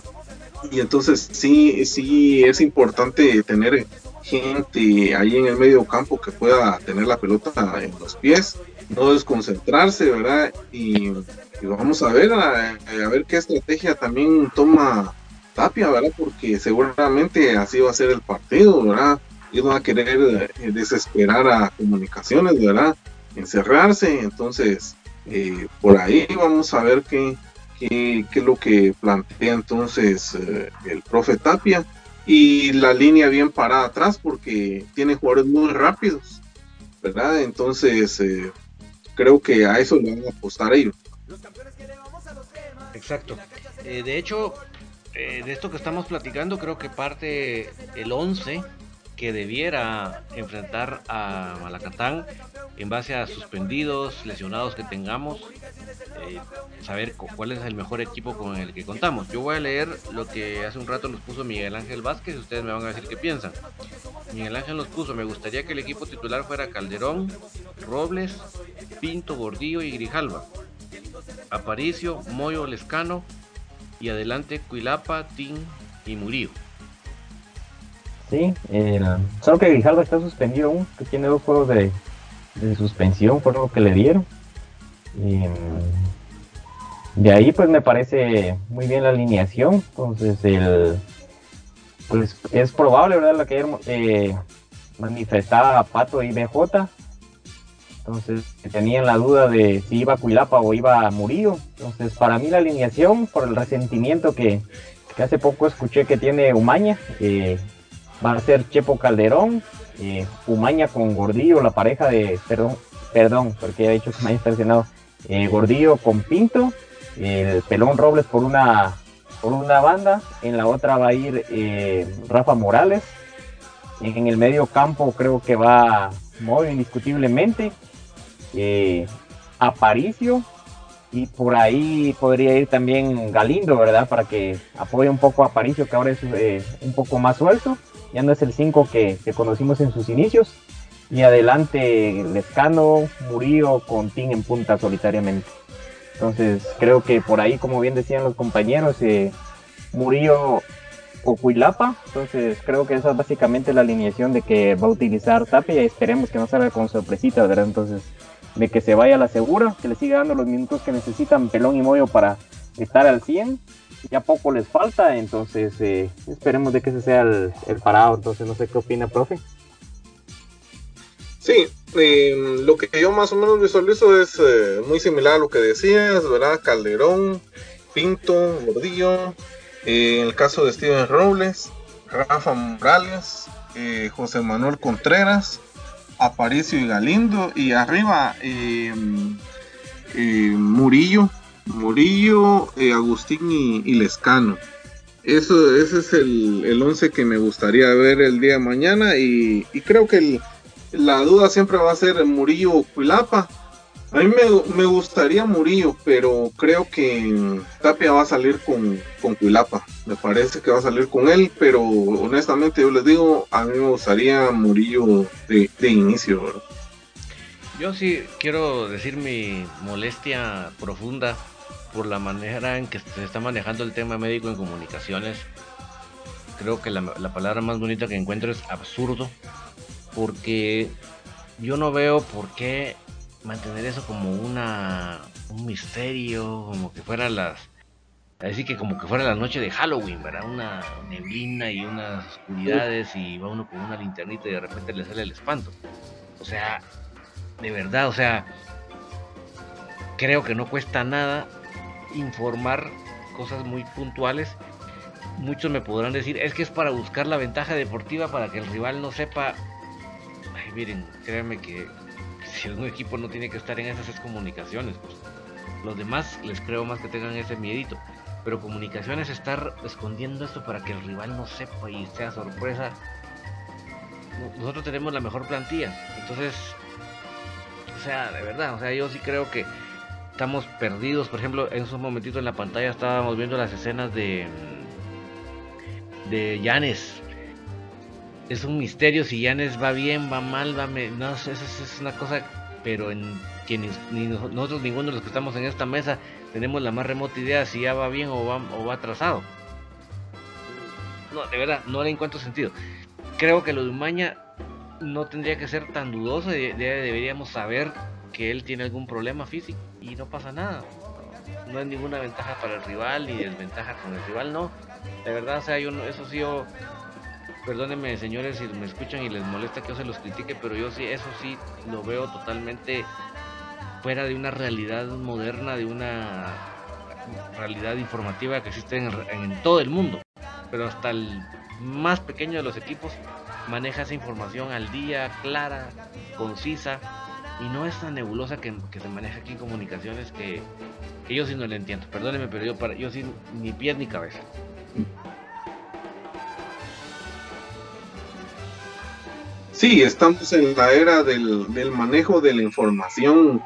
Y entonces sí, sí es importante tener gente ahí en el medio campo que pueda tener la pelota en los pies, no desconcentrarse, ¿verdad? Y, vamos a ver, a, ver qué estrategia también toma Tapia, ¿verdad? Porque seguramente así va a ser el partido, ¿verdad? Ellos van a querer eh, desesperar a comunicaciones, ¿verdad? Encerrarse, entonces eh, por ahí vamos a ver qué, qué, es lo que plantea entonces eh, el profe Tapia. Y la línea bien parada atrás porque tiene jugadores muy rápidos, ¿verdad? Entonces eh, creo que a eso le van a apostar ellos. Exacto. de hecho, de esto que estamos platicando, creo que parte el 11 que debiera enfrentar a Malacatán en base a suspendidos, lesionados que tengamos, eh, saber cuál es el mejor equipo con el que contamos. Yo voy a leer lo que hace un rato nos puso Miguel Ángel Vázquez y ustedes me van a decir qué piensan. Miguel Ángel nos puso, me gustaría que el equipo titular fuera Calderón, Robles, Pinto, Gordillo y Grijalva. Aparicio, Moyo, Lescano y adelante Cuilapa, Tin y Murillo. Sí, el- solo que Grijalva está suspendido aún, que tiene dos juegos de, de suspensión, fue lo que le dieron. Y, de ahí pues me parece muy bien la alineación, entonces el pues es probable, ¿verdad? Lo que eh, manifestaba Pato y BJ. Entonces tenían la duda de si iba Cuilapa o iba Murillo. Entonces para mí la alineación, por el resentimiento que, que hace poco escuché que tiene Umaña, eh, va a ser Chepo Calderón, eh, Umaña con Gordillo, la pareja de, perdón, perdón, porque he dicho que Umaña está lesionado, eh, Gordillo con Pinto, el Pelón Robles por una, por una banda, en la otra va a ir eh, Rafa Morales, en el medio campo creo que va muy indiscutiblemente, eh, Aparicio, y por ahí podría ir también Galindo, ¿verdad? Para que apoye un poco a Aparicio, que ahora es eh, un poco más suelto. Ya no es el 5 que, conocimos en sus inicios. Y adelante Lescano, Murillo con Tim en punta solitariamente. Entonces creo que por ahí, como bien decían los compañeros, eh, Murillo o Cuilapa. Entonces creo que esa es básicamente la alineación de que va a utilizar Tapia y esperemos que no salga con sorpresita, ¿verdad? Entonces de que se vaya a la segura, que le siga dando los minutos que necesitan Pelón y Moyo para estar al 100. Ya poco les falta, entonces eh, esperemos de que ese sea el, parado. Entonces no sé qué opina, profe. Sí, eh, lo que yo más o menos visualizo es eh, muy similar a lo que decías, ¿verdad? Calderón, Pinto, Gordillo, eh, en el caso de Steven Robles, Rafa Morales, eh, José Manuel Contreras, Aparicio y Galindo, y arriba eh, eh, Murillo, Murillo, eh, Agustín y, Lescano. Eso, ese es el, el once que me gustaría ver el día de mañana y, y creo que la duda siempre va a ser Murillo o Cuilapa. A mí me, me gustaría Murillo, pero creo que Tapia va a salir con, con Cuilapa. Me parece que va a salir con él, pero honestamente yo les digo, a mí me gustaría Murillo de, de inicio. ¿verdad? Yo sí quiero decir mi molestia profunda por la manera en que se está manejando el tema médico en comunicaciones. Creo que la, la palabra más bonita que encuentro es absurdo, porque yo no veo por qué mantener eso como una un misterio, como que fuera las así que como que fuera la noche de Halloween, ¿verdad? Una neblina y unas oscuridades y va uno con una linternita y de repente le sale el espanto. O sea, de verdad, o sea, creo que no cuesta nada informar cosas muy puntuales. Muchos me podrán decir, es que es para buscar la ventaja deportiva para que el rival no sepa. Ay, miren, créanme que si algún equipo no tiene que estar en esas es comunicaciones. Pues. Los demás les creo más que tengan ese miedito. Pero comunicaciones estar escondiendo esto para que el rival no sepa y sea sorpresa. Nosotros tenemos la mejor plantilla. Entonces, o sea, de verdad, o sea, yo sí creo que estamos perdidos. Por ejemplo, en esos momentitos en la pantalla estábamos viendo las escenas de de Yanes. Es un misterio si Yanes va bien, va mal, va me... no eso es una cosa, pero en quienes ni nos- nosotros ninguno de los que estamos en esta mesa tenemos la más remota idea si ya va bien o va o va atrasado. No, de verdad, no le encuentro sentido. Creo que lo de Umaña no tendría que ser tan dudoso, de- de- deberíamos saber que él tiene algún problema físico y no pasa nada. No hay ninguna ventaja para el rival ni desventaja con el rival, no. De verdad, o sea, yo no- eso sí yo perdónenme señores si me escuchan y les molesta que yo se los critique, pero yo sí, eso sí lo veo totalmente fuera de una realidad moderna, de una realidad informativa que existe en todo el mundo. Pero hasta el más pequeño de los equipos maneja esa información al día, clara, concisa, y no es tan nebulosa que, que se maneja aquí en comunicaciones que, que yo sí no le entiendo. Perdónenme, pero yo, para, yo sí ni pies ni cabeza. Sí, estamos en la era del, del manejo de la información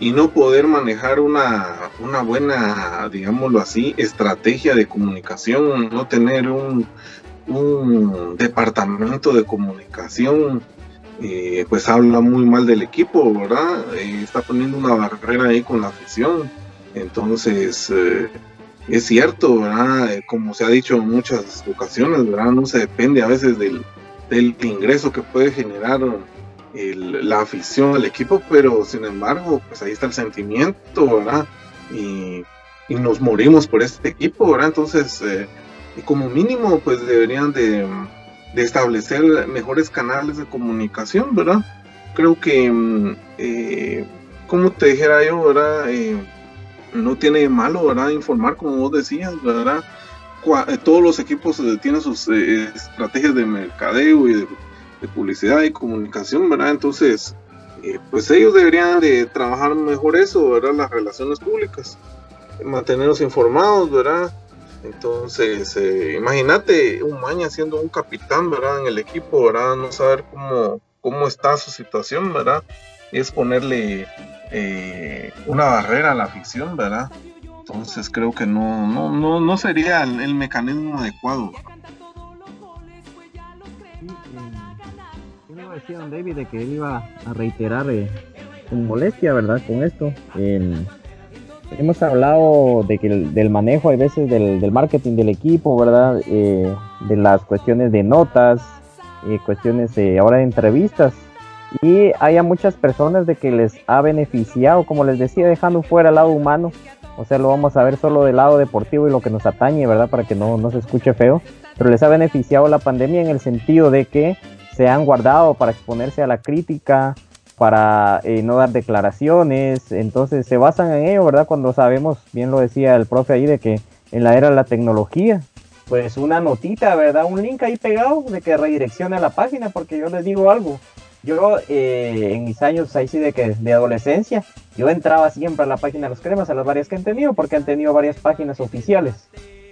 y no poder manejar una, una buena, digámoslo así, estrategia de comunicación, no tener un, un departamento de comunicación, eh, pues habla muy mal del equipo, ¿verdad? Eh, está poniendo una barrera ahí con la afición. Entonces, eh, es cierto, ¿verdad? Eh, Como se ha dicho en muchas ocasiones, ¿verdad? No se depende a veces del, del ingreso que puede generar el- la afición al equipo, pero sin embargo, pues ahí está el sentimiento, ¿verdad? Y, y nos morimos por este equipo, ¿verdad? Entonces, eh, como mínimo, pues deberían de, de establecer mejores canales de comunicación, ¿verdad? Creo que, mm, eh, como te dijera yo, ¿verdad? Eh, no tiene malo, ¿verdad? Informar, como vos decías, ¿verdad? Eh, todos los equipos tienen sus estrategias de mercadeo y de, publicidad y comunicación, ¿verdad? Entonces, pues ellos deberían de trabajar mejor eso, ¿verdad? Las relaciones públicas, mantenernos informados, ¿verdad? Entonces, eh, imagínate un Maña siendo un capitán, ¿verdad? En el equipo, ¿verdad? No saber cómo, cómo está su situación, ¿verdad? Es ponerle eh, una barrera a la afición, ¿verdad? Entonces creo que no, no, no, no sería el, mecanismo adecuado. Yo le iba a decir a don David de que él iba a reiterar eh, molestia, ¿verdad? Con esto. En- hemos hablado de que el- del manejo, a veces, del, marketing del equipo, ¿verdad? Eh, de las cuestiones de notas, eh, cuestiones ahora de entrevistas. Y hay a muchas personas de que les ha beneficiado, como les decía, dejando fuera el lado humano. O sea, lo vamos a ver solo del lado deportivo y lo que nos atañe, ¿verdad? Para que no, no se escuche feo. Pero les ha beneficiado la pandemia en el sentido de que se han guardado para exponerse a la crítica, para eh, no dar declaraciones, entonces se basan en ello, ¿verdad? Cuando sabemos, bien lo decía el profe ahí, de que en la era de la tecnología, pues una notita, ¿verdad? Un link ahí pegado de que redireccione a la página, porque yo les digo algo, yo eh, en mis años ahí sí de que de adolescencia, yo entraba siempre a la página de los cremas, a las varias que han tenido, porque han tenido varias páginas oficiales.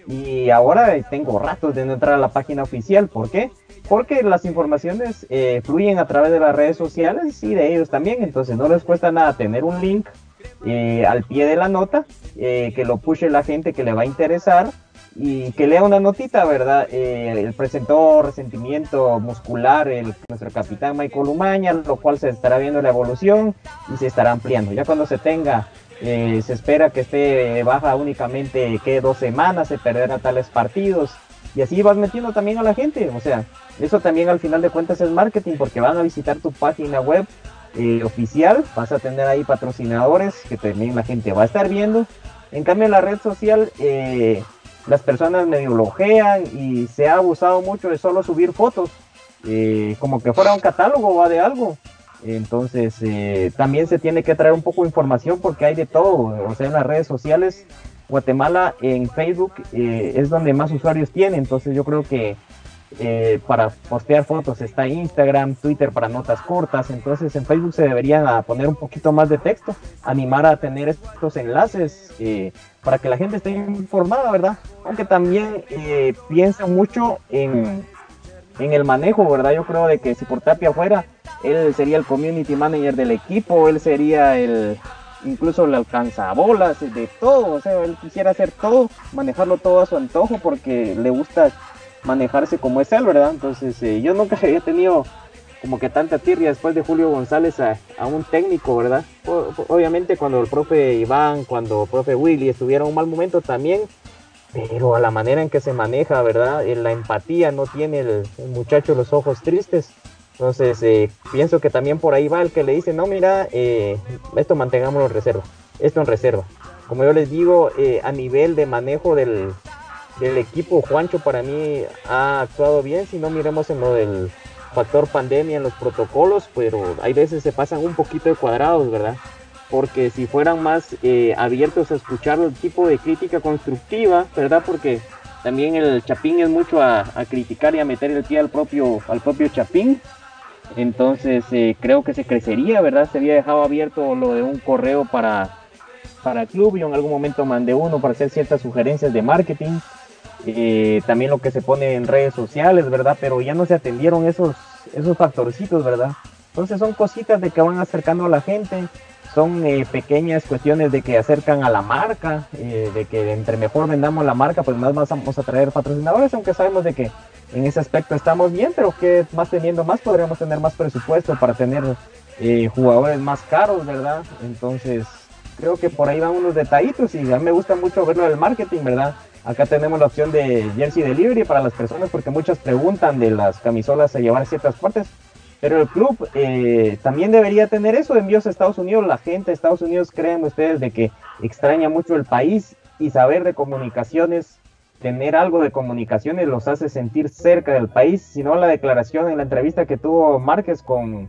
Y ahora tengo ratos de no entrar a la página oficial. ¿Por qué? Porque las informaciones eh, fluyen a través de las redes sociales y de ellos también. Entonces no les cuesta nada tener un link eh, al pie de la nota, eh, que lo pushe la gente que le va a interesar y que lea una notita, ¿verdad? Eh, él presentó resentimiento muscular el, nuestro capitán Michael Umaña, lo cual se estará viendo la evolución y se estará ampliando. Ya cuando se tenga eh, se espera que esté baja únicamente que dos semanas, se perderán tales partidos. Y así vas metiendo también a la gente. O sea, eso también al final de cuentas es marketing porque van a visitar tu página web eh, oficial. Vas a tener ahí patrocinadores que también la gente va a estar viendo. En cambio, en la red social, eh, las personas medio lojean y se ha abusado mucho de solo subir fotos. eh, como que fuera un catálogo o de algo. Entonces, también se tiene que traer un poco de información porque hay de todo. O sea, en las redes sociales, Guatemala en Facebook eh, es donde más usuarios tiene. Entonces, yo creo que eh, para postear fotos está Instagram, Twitter para notas cortas. Entonces, en Facebook se deberían poner un poquito más de texto, animar a tener estos enlaces eh, para que la gente esté informada, ¿verdad? Aunque también eh, piensen mucho en, en el manejo, ¿verdad? Yo creo de que si por Tapia fuera, él sería el community manager del equipo, él sería el incluso el alcanzabolas, de todo, o sea, él quisiera hacer todo, manejarlo todo a su antojo porque le gusta manejarse como es él, ¿verdad? Entonces eh, yo nunca (laughs) había tenido como que tanta tirria después de Julio González a, un técnico, ¿verdad? Obviamente cuando el profe Iván, cuando el profe Willy estuvieron un mal momento también, pero a la manera en que se maneja, ¿verdad? En la empatía no tiene el muchacho los ojos tristes. Entonces, eh, pienso que también por ahí va el que le dice, no, mira, eh, esto mantengámoslo en reserva, esto en reserva. Como yo les digo, eh, a nivel de manejo del, del equipo, Juancho para mí ha actuado bien, si no miremos en lo del factor pandemia, en los protocolos, pero hay veces se pasan un poquito de cuadrados, ¿verdad? Porque si fueran más eh, abiertos a escuchar el tipo de crítica constructiva, ¿verdad? Porque también el Chapín es mucho a, a criticar y a meter el pie al propio, al propio Chapín. Entonces eh, creo que se crecería, ¿verdad? Se había dejado abierto lo de un correo para, para el club. Yo en algún momento mandé uno para hacer ciertas sugerencias de marketing. Eh, también lo que se pone en redes sociales, ¿verdad? Pero ya no se atendieron esos, esos factorcitos, ¿verdad? Entonces son cositas de que van acercando a la gente. Son eh, pequeñas cuestiones de que acercan a la marca, eh, de que entre mejor vendamos la marca, pues más vamos a traer patrocinadores, aunque sabemos de que en ese aspecto estamos bien, pero que más teniendo más podríamos tener más presupuesto para tener eh, jugadores más caros, ¿verdad? Entonces creo que por ahí van unos detallitos y a mí me gusta mucho verlo del marketing, ¿verdad? Acá tenemos la opción de Jersey Delivery para las personas porque muchas preguntan de las camisolas a llevar ciertas partes. Pero el club eh, también debería tener eso envíos a Estados Unidos. La gente de Estados Unidos, creen ustedes, de que extraña mucho el país y saber de comunicaciones, tener algo de comunicaciones los hace sentir cerca del país. Si no, la declaración en la entrevista que tuvo Márquez con,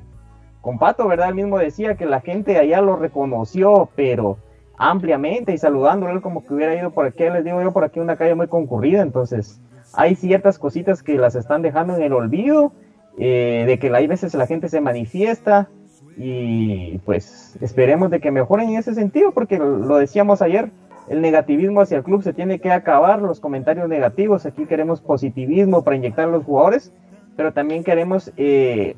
con Pato, ¿verdad? Él mismo decía que la gente allá lo reconoció, pero ampliamente y saludándole como que hubiera ido por aquí, les digo yo, por aquí una calle muy concurrida. Entonces, hay ciertas cositas que las están dejando en el olvido eh, de que hay veces la gente se manifiesta y pues esperemos de que mejoren en ese sentido, porque lo decíamos ayer, el negativismo hacia el club se tiene que acabar, los comentarios negativos, aquí queremos positivismo para inyectar a los jugadores, pero también queremos eh,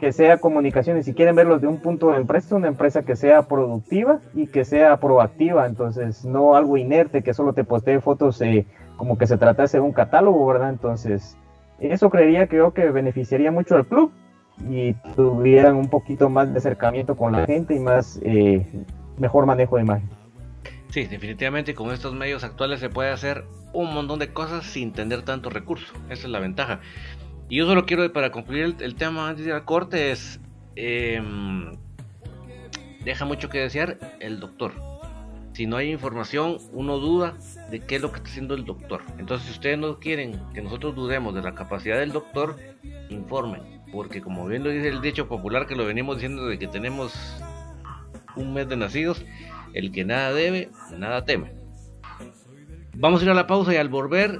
que sea comunicaciones, si quieren verlos de un punto de empresa, una empresa que sea productiva y que sea proactiva, entonces no algo inerte que solo te postee fotos eh, como que se tratase de un catálogo, ¿verdad? Entonces eso creería creo que beneficiaría mucho al club y tuvieran un poquito más de acercamiento con la gente y más eh, mejor manejo de imagen. Sí, definitivamente con estos medios actuales se puede hacer un montón de cosas sin tener tanto recurso. Esa es la ventaja. Y yo solo quiero, para concluir el, tema antes de al corte, es... Em, deja mucho que desear el doctor. Si no hay información, uno duda de qué es lo que está haciendo el doctor. Entonces, si ustedes no quieren que nosotros dudemos de la capacidad del doctor, informen. Porque como bien lo dice el dicho popular que lo venimos diciendo de que tenemos un mes de nacidos, el que nada debe, nada teme. Vamos a ir a la pausa y al volver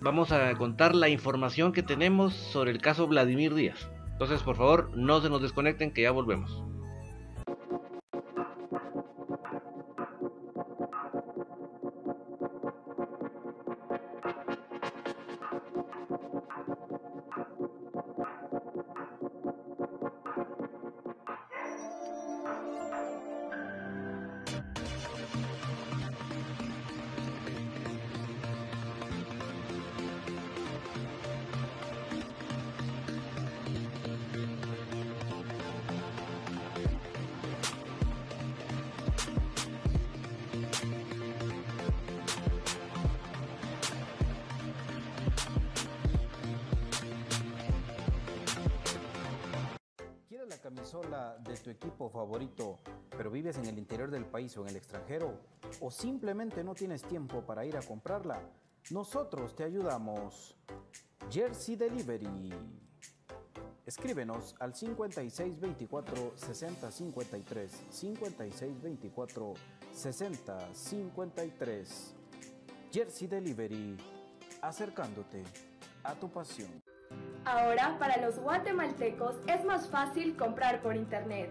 vamos a contar la información que tenemos sobre el caso Vladimir Díaz. Entonces, por favor, no se nos desconecten que ya volvemos. Favorito, pero vives en el interior del país o en el extranjero, o simplemente no tienes tiempo para ir a comprarla, nosotros te ayudamos. Jersey Delivery. Escríbenos al 5624 6053 5624 6053. Jersey Delivery, acercándote a tu pasión. Ahora, para los guatemaltecos es más fácil comprar por internet.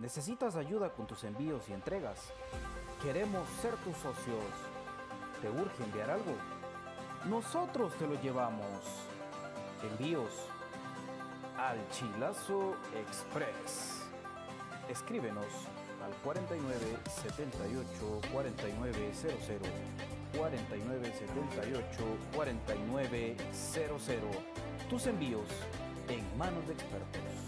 ¿Necesitas ayuda con tus envíos y entregas? Queremos ser tus socios. ¿Te urge enviar algo? Nosotros te lo llevamos. Envíos al Chilazo Express. Escríbenos al 49 78 4900 4978 4900. Tus envíos en manos de expertos.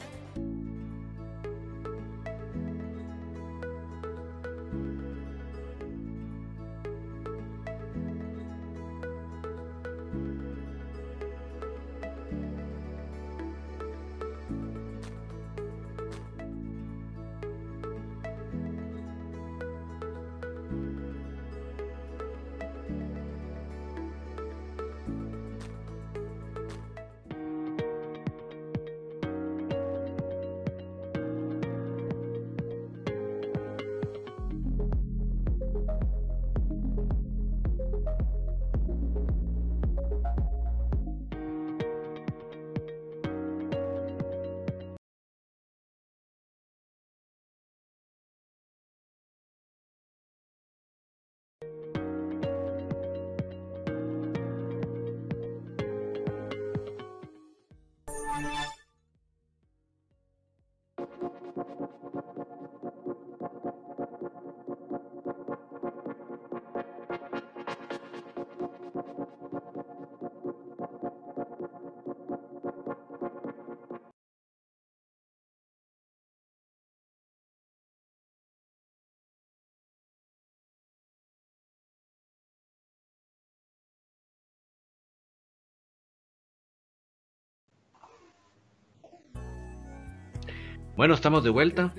Bueno, estamos de vuelta.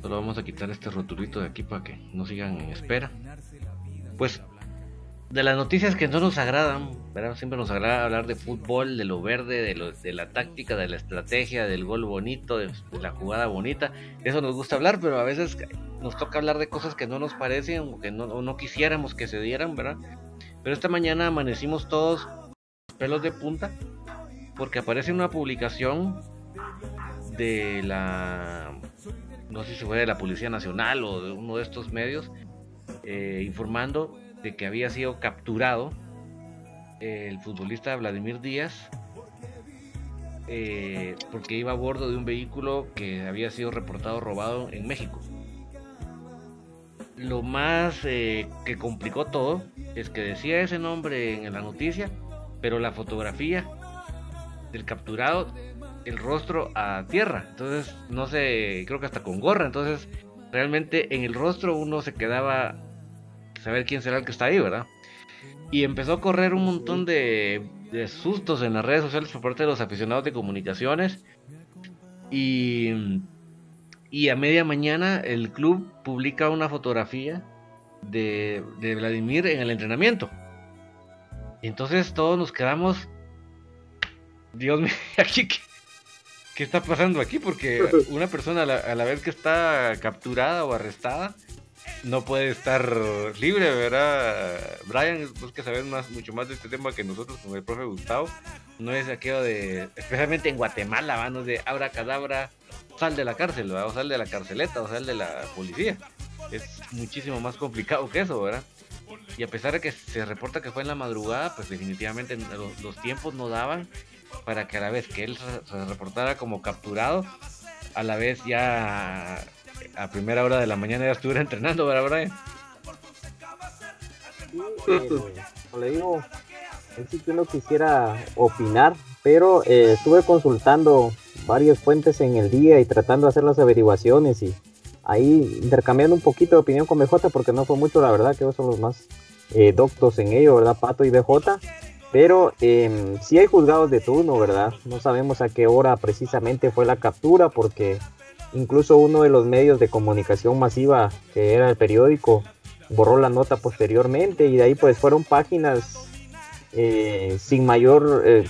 Solo vamos a quitar este rotulito de aquí para que no sigan en espera. Pues de las noticias que no nos agradan, ¿verdad? siempre nos agrada hablar de fútbol, de lo verde, de, lo, de la táctica, de la estrategia, del gol bonito, de, la jugada bonita. Eso nos gusta hablar, pero a veces nos toca hablar de cosas que no nos parecen o que no, o quisiéramos que se dieran, ¿verdad? Pero esta mañana amanecimos todos pelos de punta porque aparece una publicación de la no sé si fue de la Policía Nacional o de uno de estos medios eh, informando de que había sido capturado el futbolista Vladimir Díaz eh, porque iba a bordo de un vehículo que había sido reportado robado en México. Lo más eh, que complicó todo es que decía ese nombre en la noticia, pero la fotografía del capturado, el rostro a tierra. Entonces, no sé, creo que hasta con gorra. Entonces, realmente en el rostro uno se quedaba saber quién será el que está ahí, ¿verdad? Y empezó a correr un montón de, sustos en las redes sociales por parte de los aficionados de comunicaciones. Y, a media mañana el club publica una fotografía de, Vladimir en el entrenamiento. Entonces todos nos quedamos, Dios mío, (laughs) aquí qué, qué está pasando aquí, porque (laughs) una persona a la, a la, vez que está capturada o arrestada no puede estar libre, ¿verdad? Brian, vos que sabes más, mucho más de este tema que nosotros con el profe Gustavo, no es aquello de, especialmente en Guatemala, ¿va? no es de abra cadabra, sal de la cárcel, ¿verdad? o sal de la carceleta, o sal de la policía. Es muchísimo más complicado que eso, ¿verdad? Y a pesar de que se reporta que fue en la madrugada, pues definitivamente los, los tiempos no daban para que a la vez que él se reportara como capturado, a la vez ya a primera hora de la mañana ya estuviera (laughs) entrenando, ¿verdad, Brian? Sí, eh, como le digo, en sí que no quisiera opinar, pero eh, estuve consultando varias fuentes en el día y tratando de hacer las averiguaciones y ahí intercambiando un poquito de opinión con BJ porque no fue mucho, la verdad, que ellos son los más eh, doctos en ello, ¿verdad? Pato y BJ. Pero eh, sí hay juzgados de turno, ¿verdad? No sabemos a qué hora precisamente fue la captura porque incluso uno de los medios de comunicación masiva, que era el periódico, borró la nota posteriormente y de ahí pues fueron páginas eh, sin mayor eh,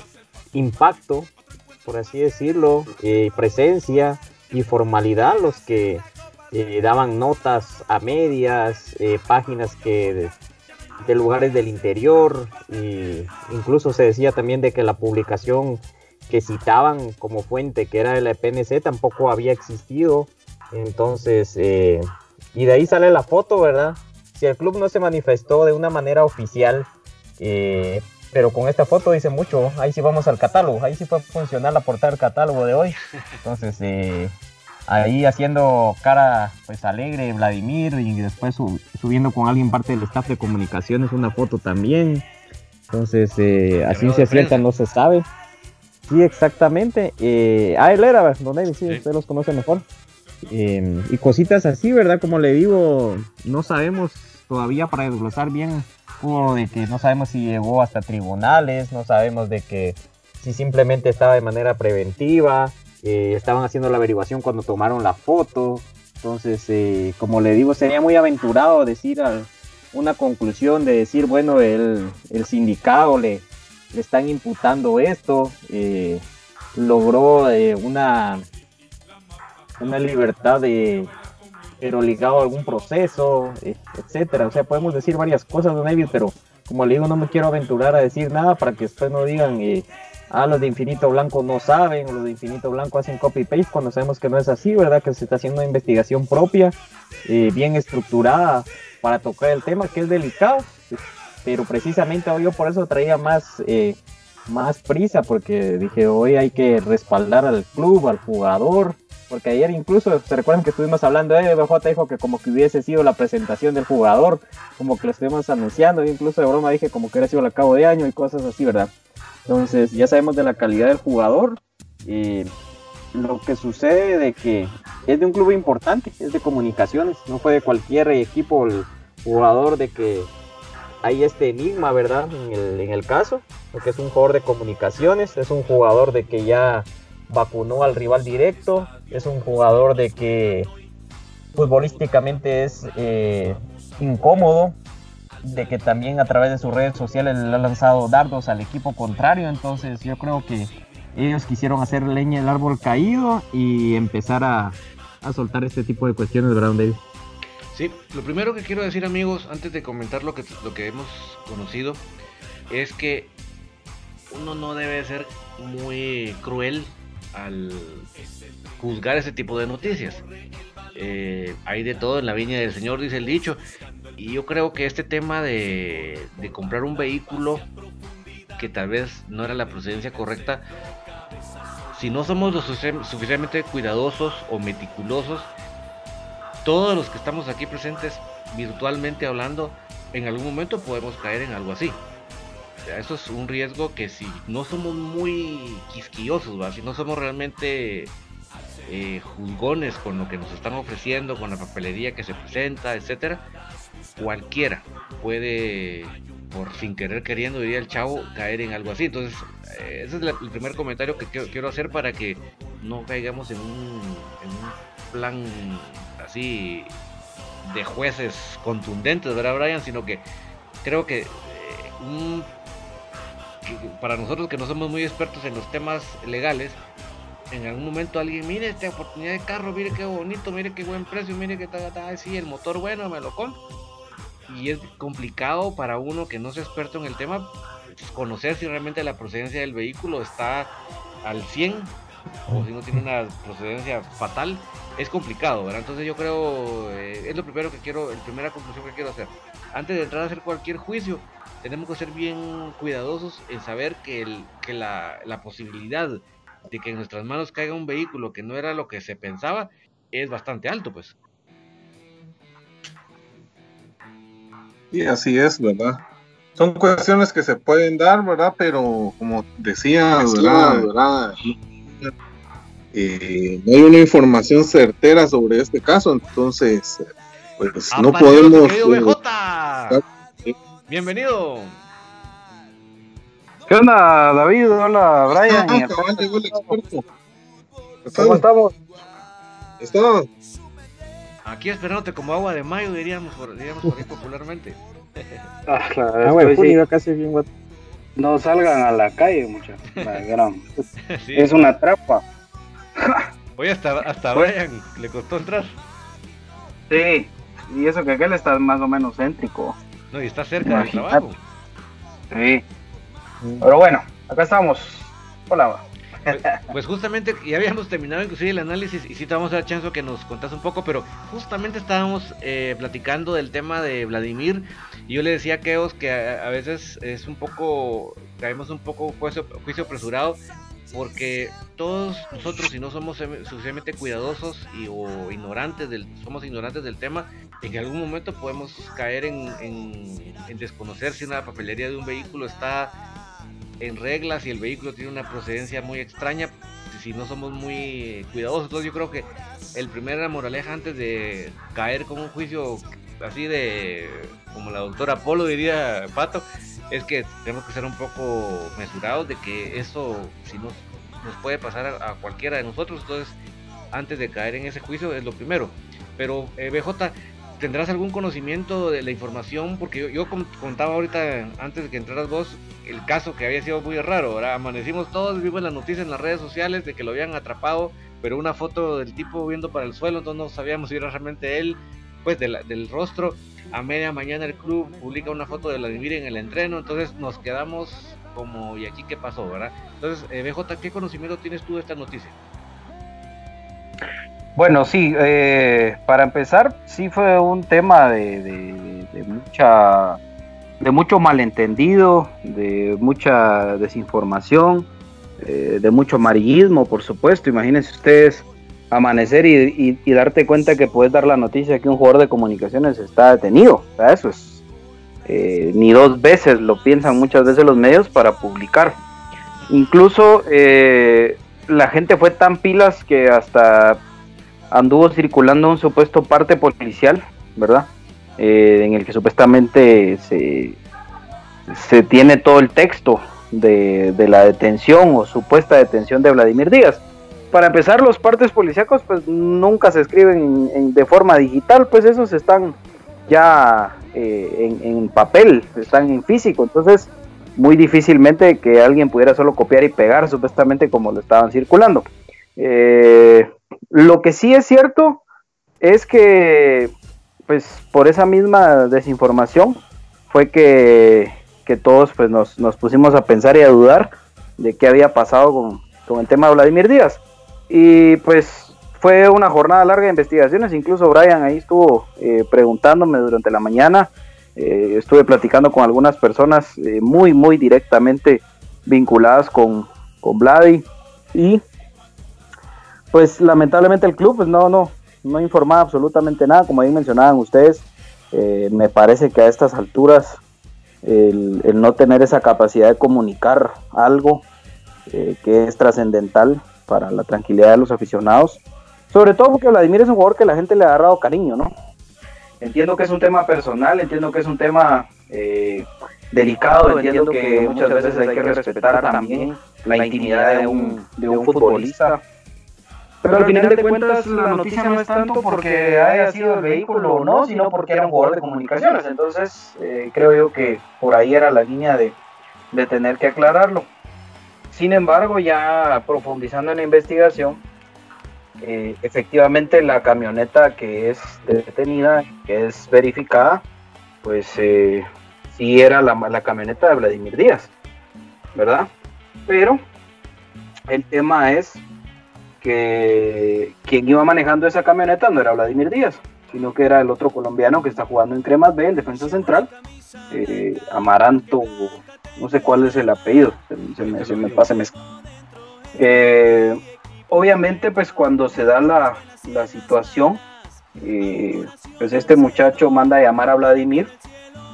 impacto, por así decirlo, eh, presencia y formalidad los que daban notas a medias, páginas que de, lugares del interior, y incluso se decía también de que la publicación que citaban como fuente, que era de la PNC, tampoco había existido. Entonces, eh, y de ahí sale la foto, ¿verdad? Si el club no se manifestó de una manera oficial, eh, pero con esta foto dice mucho, ahí sí vamos al catálogo, ahí sí fue funcionar la portada del catálogo de hoy. Entonces, eh, ahí haciendo cara pues alegre Vladimir y después sub, subiendo con alguien parte del staff de comunicaciones una foto también. Entonces, eh, así se cierta no se sabe. Sí, exactamente. Eh, ah, él era, Don David, sí, sí, usted los conoce mejor. Eh, y cositas así, ¿verdad? Como le digo, no sabemos todavía para desglosar bien, o de que no sabemos si llegó hasta tribunales, no sabemos de que si simplemente estaba de manera preventiva, eh, estaban haciendo la averiguación cuando tomaron la foto. Entonces, eh, como le digo, sería muy aventurado decir una conclusión de decir, bueno, el, el sindicato le, le están imputando esto, eh, logró eh, una, una libertad de pero ligado a algún proceso, etcétera. O sea, podemos decir varias cosas, don David, pero como le digo, no me quiero aventurar a decir nada para que después no digan, ah, los de Infinito Blanco no saben, los de Infinito Blanco hacen copy-paste, cuando sabemos que no es así, ¿verdad? Que se está haciendo una investigación propia, eh, bien estructurada para tocar el tema, que es delicado pero precisamente hoy yo por eso traía más, eh, más prisa, porque dije, hoy hay que respaldar al club, al jugador, porque ayer incluso, se recuerdan que estuvimos hablando, eh, BJ dijo que como que hubiese sido la presentación del jugador, como que lo estuvimos anunciando, incluso de broma dije como que hubiera sido el cabo de año y cosas así, ¿verdad? Entonces ya sabemos de la calidad del jugador, y lo que sucede de que es de un club importante, es de comunicaciones, no fue de cualquier equipo el jugador de que hay este enigma, ¿verdad? En el, en el, caso, porque es un jugador de comunicaciones, es un jugador de que ya vacunó al rival directo, es un jugador de que futbolísticamente es eh, incómodo, de que también a través de sus redes sociales le ha lanzado dardos al equipo contrario, entonces yo creo que ellos quisieron hacer leña del árbol caído y empezar a, a soltar este tipo de cuestiones, ¿verdad, David? Sí, lo primero que quiero decir amigos, antes de comentar lo que, lo que hemos conocido, es que uno no debe ser muy cruel al juzgar ese tipo de noticias. Eh, hay de todo en la viña del Señor, dice el dicho. Y yo creo que este tema de, de comprar un vehículo que tal vez no era la procedencia correcta, si no somos lo suficientemente cuidadosos o meticulosos, todos los que estamos aquí presentes virtualmente hablando, en algún momento podemos caer en algo así. eso es un riesgo que si no somos muy quisquillosos, si no somos realmente eh, juzgones con lo que nos están ofreciendo, con la papelería que se presenta, etcétera, cualquiera puede, por sin querer queriendo, diría el chavo, caer en algo así. Entonces, eh, ese es el primer comentario que quiero, hacer para que no caigamos en un, en un plan así de jueces contundentes, ¿verdad, Brian? Sino que creo que, eh, que para nosotros que no somos muy expertos en los temas legales, en algún momento alguien, mire esta oportunidad de carro, mire qué bonito, mire qué buen precio, mire que está, así, el motor bueno, me lo compro. Y es complicado para uno que no sea experto en el tema pues, conocer si realmente la procedencia del vehículo está al 100 o si no tiene una procedencia fatal, es complicado, ¿verdad? Entonces yo creo, eh, es lo primero que quiero, la primera conclusión que quiero hacer. Antes de entrar a hacer cualquier juicio, tenemos que ser bien cuidadosos en saber que, el, que la, la posibilidad de que en nuestras manos caiga un vehículo que no era lo que se pensaba es bastante alto, pues. Y así es, ¿verdad? Son cuestiones que se pueden dar, ¿verdad? Pero como decía, ¿verdad? Eh, no hay una información certera sobre este caso, entonces, pues no podemos... Eh, Bienvenido. ¿Qué onda, David? Hola, Brian. (laughs) Ah, ¿Cómo estamos? ¿Está? Aquí esperándote como agua de mayo, diríamos por, diríamos por ahí popularmente. (laughs) ah, claro, ah, bueno, sí. casi bien No salgan a la calle, muchachos. (laughs) es una trampa. (laughs) Oye, hasta, hasta Brian le costó entrar. Sí, y eso que aquel está más o menos céntrico. No, y está cerca del trabajo. Sí. Pero bueno, acá estamos. Hola. Pues, pues, justamente, ya habíamos terminado inclusive el análisis y sí te vamos a dar chance que nos contas un poco, pero justamente estábamos eh, platicando del tema de Vladimir y yo le decía a Keos que a, veces es un poco, caemos un poco juicio, juicio apresurado porque todos nosotros si no somos suficientemente cuidadosos y, o ignorantes del, somos ignorantes del tema, en algún momento podemos caer en, en desconocer si una papelería de un vehículo está en reglas y el vehículo tiene una procedencia muy extraña si no somos muy cuidadosos. Entonces yo creo que el primer moraleja antes de caer con un juicio así de como la doctora Polo diría Pato, es que tenemos que ser un poco mesurados de que eso si nos, nos puede pasar a, cualquiera de nosotros. Entonces antes de caer en ese juicio es lo primero. Pero eh, BJ, ¿tendrás algún conocimiento de la información? Porque yo, yo contaba ahorita, antes de que entraras vos, el caso que había sido muy raro, ¿verdad? Amanecimos todos, vimos las noticias en las redes sociales de que lo habían atrapado, pero una foto del tipo viendo para el suelo, entonces no sabíamos si era realmente él, pues del rostro. A media mañana el club publica una foto de Vladimir en el entreno, entonces nos quedamos como, ¿y aquí qué pasó, verdad? Entonces, eh, BJ, ¿qué conocimiento tienes tú de esta noticia? Bueno, sí, eh, para empezar, sí fue un tema de mucha de mucho malentendido, de mucha desinformación, eh, de mucho amarillismo, por supuesto. Imagínense ustedes amanecer y, darte cuenta que puedes dar la noticia que un jugador de comunicaciones está detenido. eso es, eh, ni dos veces lo piensan muchas veces los medios para publicar. Incluso la gente fue tan pilas que hasta anduvo circulando un supuesto parte policial, ¿verdad? Eh, en el que supuestamente se, se tiene todo el texto de, la detención o supuesta detención de Vladimir Díaz. para empezar, los partes policíacos pues nunca se escriben de forma digital, pues esos están ya eh, en, papel, están en físico, entonces muy difícilmente que alguien pudiera solo copiar y pegar supuestamente como lo estaban circulando. Eh, lo que sí es cierto es que pues por esa misma desinformación fue que, todos pues nos, nos, pusimos a pensar y a dudar de qué había pasado con, con el tema de Vladimir Díaz. Y pues fue una jornada larga de investigaciones, incluso Brian ahí estuvo eh, preguntándome durante la mañana, eh, estuve platicando con algunas personas muy, muy directamente vinculadas con, con Vladi. Y pues lamentablemente el club pues no, no, no informaba absolutamente nada, como bien mencionaban ustedes, me parece que a estas alturas el, el, no tener esa capacidad de comunicar algo que es trascendental para la tranquilidad de los aficionados. Sobre todo porque Vladimir es un jugador que la gente le ha agarrado cariño, ¿no? Entiendo que es un tema personal, entiendo que es un tema eh, delicado, entiendo que muchas veces hay que respetar también la intimidad de un, de un futbolista. Pero al final de cuentas la noticia no es tanto porque haya sido el vehículo o no, sino porque era un jugador de comunicaciones. Entonces eh, creo yo que por ahí era la línea de, de tener que aclararlo. Sin embargo, ya profundizando en la investigación, eh, efectivamente la camioneta que es detenida, que es verificada, pues eh, sí era la, la camioneta de Vladimir Díaz, ¿verdad? Pero el tema es que quien iba manejando esa camioneta no era Vladimir Díaz, sino que era el otro colombiano que está jugando en Cremas B, el defensa central, eh, Amaranto no sé cuál es el apellido, se, me, se me, pasa. Eh, obviamente, pues cuando se da la, situación, eh, pues este muchacho manda a llamar a Vladimir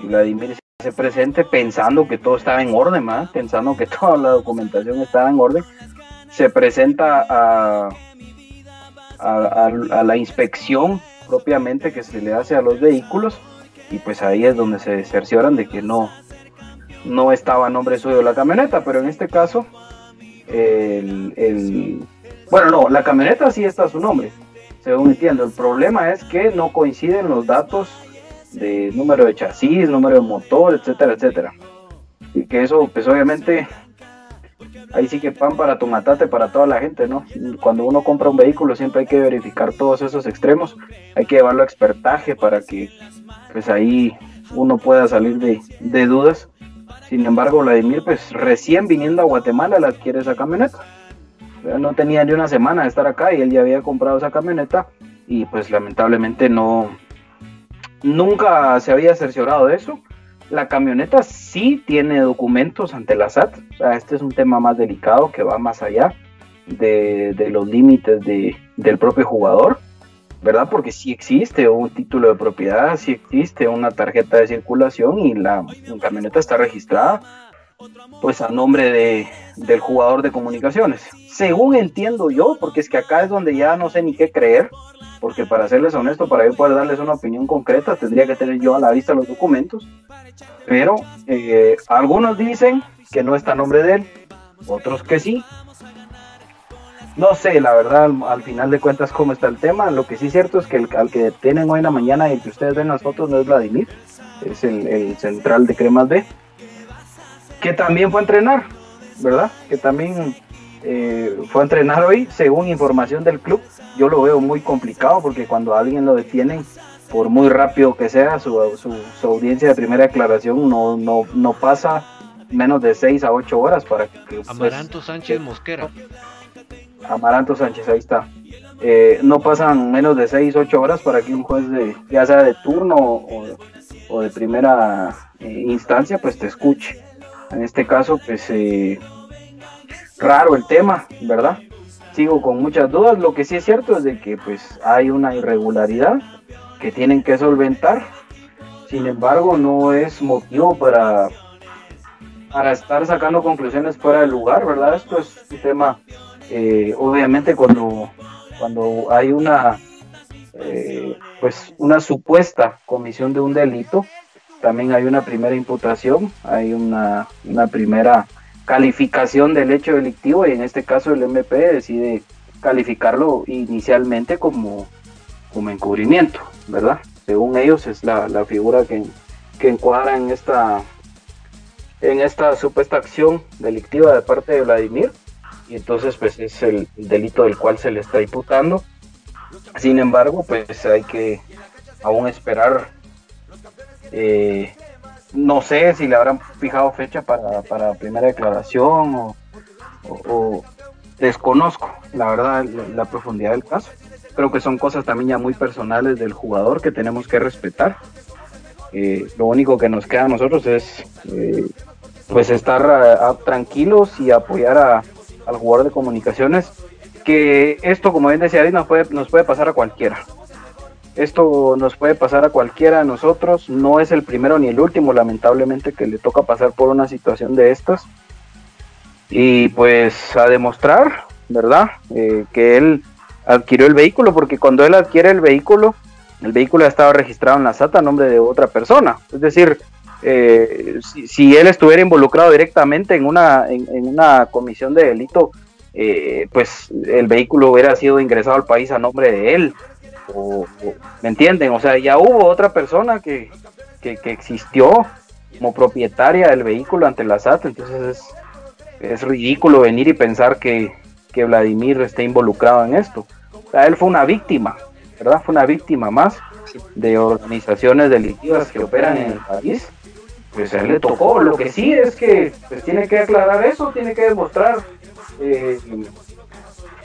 y Vladimir se hace presente pensando que todo estaba en orden, pensando que (laughs) toda la documentación estaba en orden. Se presenta a, a la inspección propiamente que se le hace a los vehículos y pues ahí es donde se cercioran de que no, no estaba nombre suyo la camioneta, pero en este caso, el, bueno, no, la camioneta sí está su nombre, según entiendo. El problema es que no coinciden los datos de número de chasis, número de motor, etcétera, etcétera. Y que eso, pues obviamente, ahí sí que pan para tu matate para toda la gente, ¿no? Cuando uno compra un vehículo siempre hay que verificar todos esos extremos, hay que llevarlo a expertaje para que, pues ahí uno pueda salir de, de dudas sin embargo, Vladimir, pues recién viniendo a Guatemala, le adquiere esa camioneta. No tenía ni una semana de estar acá y él ya había comprado esa camioneta y pues lamentablemente no, nunca se había cerciorado de eso. La camioneta sí tiene documentos ante la SAT. O sea, este es un tema más delicado que va más allá de, los límites del propio jugador. ¿verdad? Porque si existe un título de propiedad, si existe una tarjeta de circulación y la, camioneta está registrada, pues a nombre de, del jugador de comunicaciones. Según entiendo yo, porque es que acá es donde ya no sé ni qué creer, porque para serles honesto, para yo poder darles una opinión concreta, tendría que tener yo a la vista los documentos, pero eh, algunos dicen que no está a nombre de él, otros que sí, no sé, la verdad, al, final de cuentas, cómo está el tema. Lo que sí es cierto es que el al que tienen hoy en la mañana y el que ustedes ven las fotos no es Vladimir, es el, central de Cremas B, que también fue a entrenar, ¿verdad? Que también eh, fue a entrenar hoy, según información del club. Yo lo veo muy complicado porque cuando alguien lo detienen, por muy rápido que sea, su, su, audiencia de primera declaración no, no, no pasa menos de 6 a 8 horas para que... Pues, Amaranto Sánchez Mosquera. Amaranto Sánchez, ahí está. Eh, no pasan menos de 6, 8 horas para que un juez, de, ya sea de turno o, de primera eh, instancia, pues te escuche. En este caso, pues eh, raro el tema, ¿verdad? Sigo con muchas dudas. Lo que sí es cierto es de que pues hay una irregularidad que tienen que solventar. Sin embargo, no es motivo para, para estar sacando conclusiones fuera del lugar, ¿verdad? Esto es un tema eh, obviamente cuando, cuando hay una, eh, pues una supuesta comisión de un delito, también hay una primera imputación, hay una, primera calificación del hecho delictivo y en este caso el MP decide calificarlo inicialmente como, como encubrimiento, ¿verdad? Según ellos es la, la figura que, que encuadra en esta, en esta supuesta acción delictiva de parte de Vladimir y entonces pues es el delito del cual se le está imputando. Sin embargo, pues hay que aún esperar. Eh, no sé si le habrán fijado fecha para, primera declaración o, desconozco la verdad la, profundidad del caso. Creo que son cosas también ya muy personales del jugador que tenemos que respetar. Eh, lo único que nos queda a nosotros es eh, pues estar tranquilos y apoyar a- al jugador de comunicaciones que esto como bien decía nos puede, nos puede pasar a cualquiera esto nos puede pasar a cualquiera de nosotros. No es el primero ni el último lamentablemente que le toca pasar por una situación de estas. Y pues a demostrar verdad Eh, que él adquirió el vehículo porque cuando él adquiere el vehículo el vehículo ya estaba registrado en la SATA a nombre de otra persona. Es decir eh, si, él estuviera involucrado directamente en una, en una comisión de delito, eh, pues el vehículo hubiera sido ingresado al país a nombre de él. O, o- ¿Me entienden? O sea, ya hubo otra persona que, que, que existió como propietaria del vehículo ante la SAT, entonces es, es ridículo venir y pensar que, que Vladimir esté involucrado en esto. O sea, él fue una víctima, ¿verdad? Fue una víctima más de organizaciones delictivas que operan en el país pues a él le tocó. Lo que sí es que pues, tiene que aclarar eso, tiene que demostrar. eh,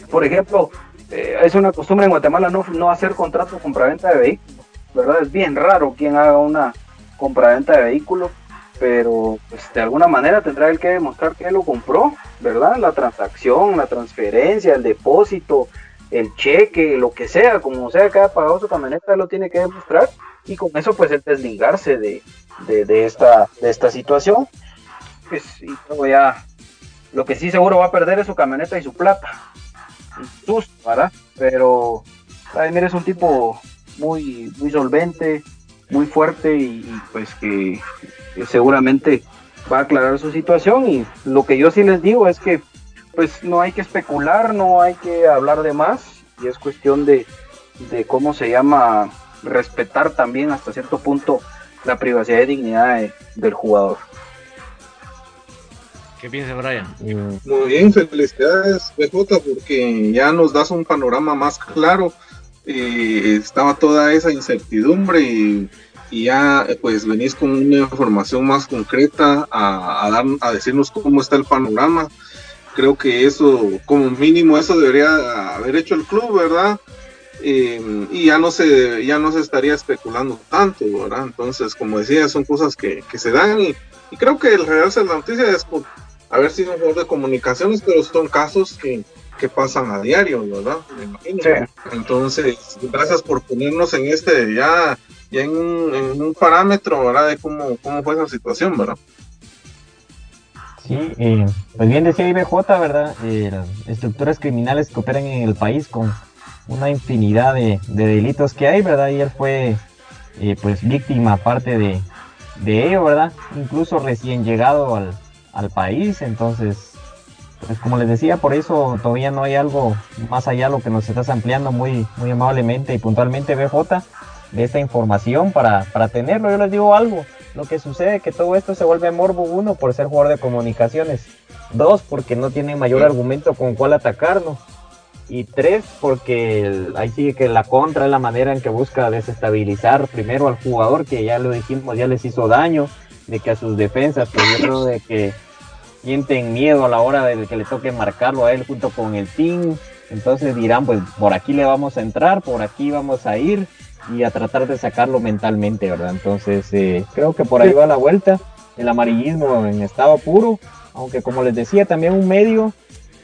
por ejemplo, eh, es una costumbre en Guatemala no, no hacer contrato de compraventa de vehículos, ¿verdad? Es bien raro quien haga una compraventa de vehículos, pero pues, de alguna manera tendrá él que demostrar que lo compró, ¿verdad? La transacción, la transferencia, el depósito, el cheque, lo que sea, como sea que haya pagado su camioneta, lo tiene que demostrar y con eso pues el desligarse de, de, de esta, de esta situación. Pues, y luego ya, lo que sí seguro va a perder es su camioneta y su plata. Susto, ¿verdad? Pero Vladimir es un tipo muy, muy solvente, muy fuerte y, pues que, seguramente va a aclarar su situación. Y lo que yo sí les digo es que pues no hay que especular, no hay que hablar de más y es cuestión de, de cómo se llama respetar también hasta cierto punto la privacidad y dignidad de- del jugador. ¿Qué piensa Brian? Muy bien, felicidades, BJ, porque ya nos das un panorama más claro. Eh, estaba toda esa incertidumbre y, ya pues venís con una información más concreta a, a dar, a decirnos cómo está el panorama. Creo que eso, como mínimo, eso debería haber hecho el club, ¿verdad? Eh, y ya no se ya no se estaría especulando tanto, ¿verdad? Entonces, como decía, son cosas que, se dan y, creo que el real de la noticia es haber sido un jugador de comunicaciones, pero son casos que, que pasan a diario, ¿verdad? Me imagino. Entonces, gracias por ponernos en este ya, ya en, un, en un parámetro, ¿verdad? De cómo, cómo fue esa situación, ¿verdad? Sí, eh, pues bien decía IBJ, ¿verdad? Eh, estructuras criminales que operan en el país con una infinidad de, de delitos que hay, ¿verdad? Y él fue eh, pues víctima parte de, de ello, ¿verdad? Incluso recién llegado al, al país, entonces, pues como les decía, por eso todavía no hay algo más allá de lo que nos estás ampliando muy, muy amablemente y puntualmente BJ de esta información para, para tenerlo. Yo les digo algo, lo que sucede es que todo esto se vuelve morbo uno por ser jugador de comunicaciones, dos porque no tiene mayor argumento con cuál atacarnos y tres porque el- ahí sigue que la contra es la manera en que busca desestabilizar primero al jugador que ya lo dijimos ya les hizo daño de que a sus defensas pues yo creo de que sienten miedo a la hora de que le toque marcarlo a él junto con el team. Entonces dirán pues por aquí le vamos a entrar por aquí vamos a ir y a tratar de sacarlo mentalmente verdad entonces eh, creo que por ahí va la vuelta. El amarillismo en estado puro aunque como les decía también un medio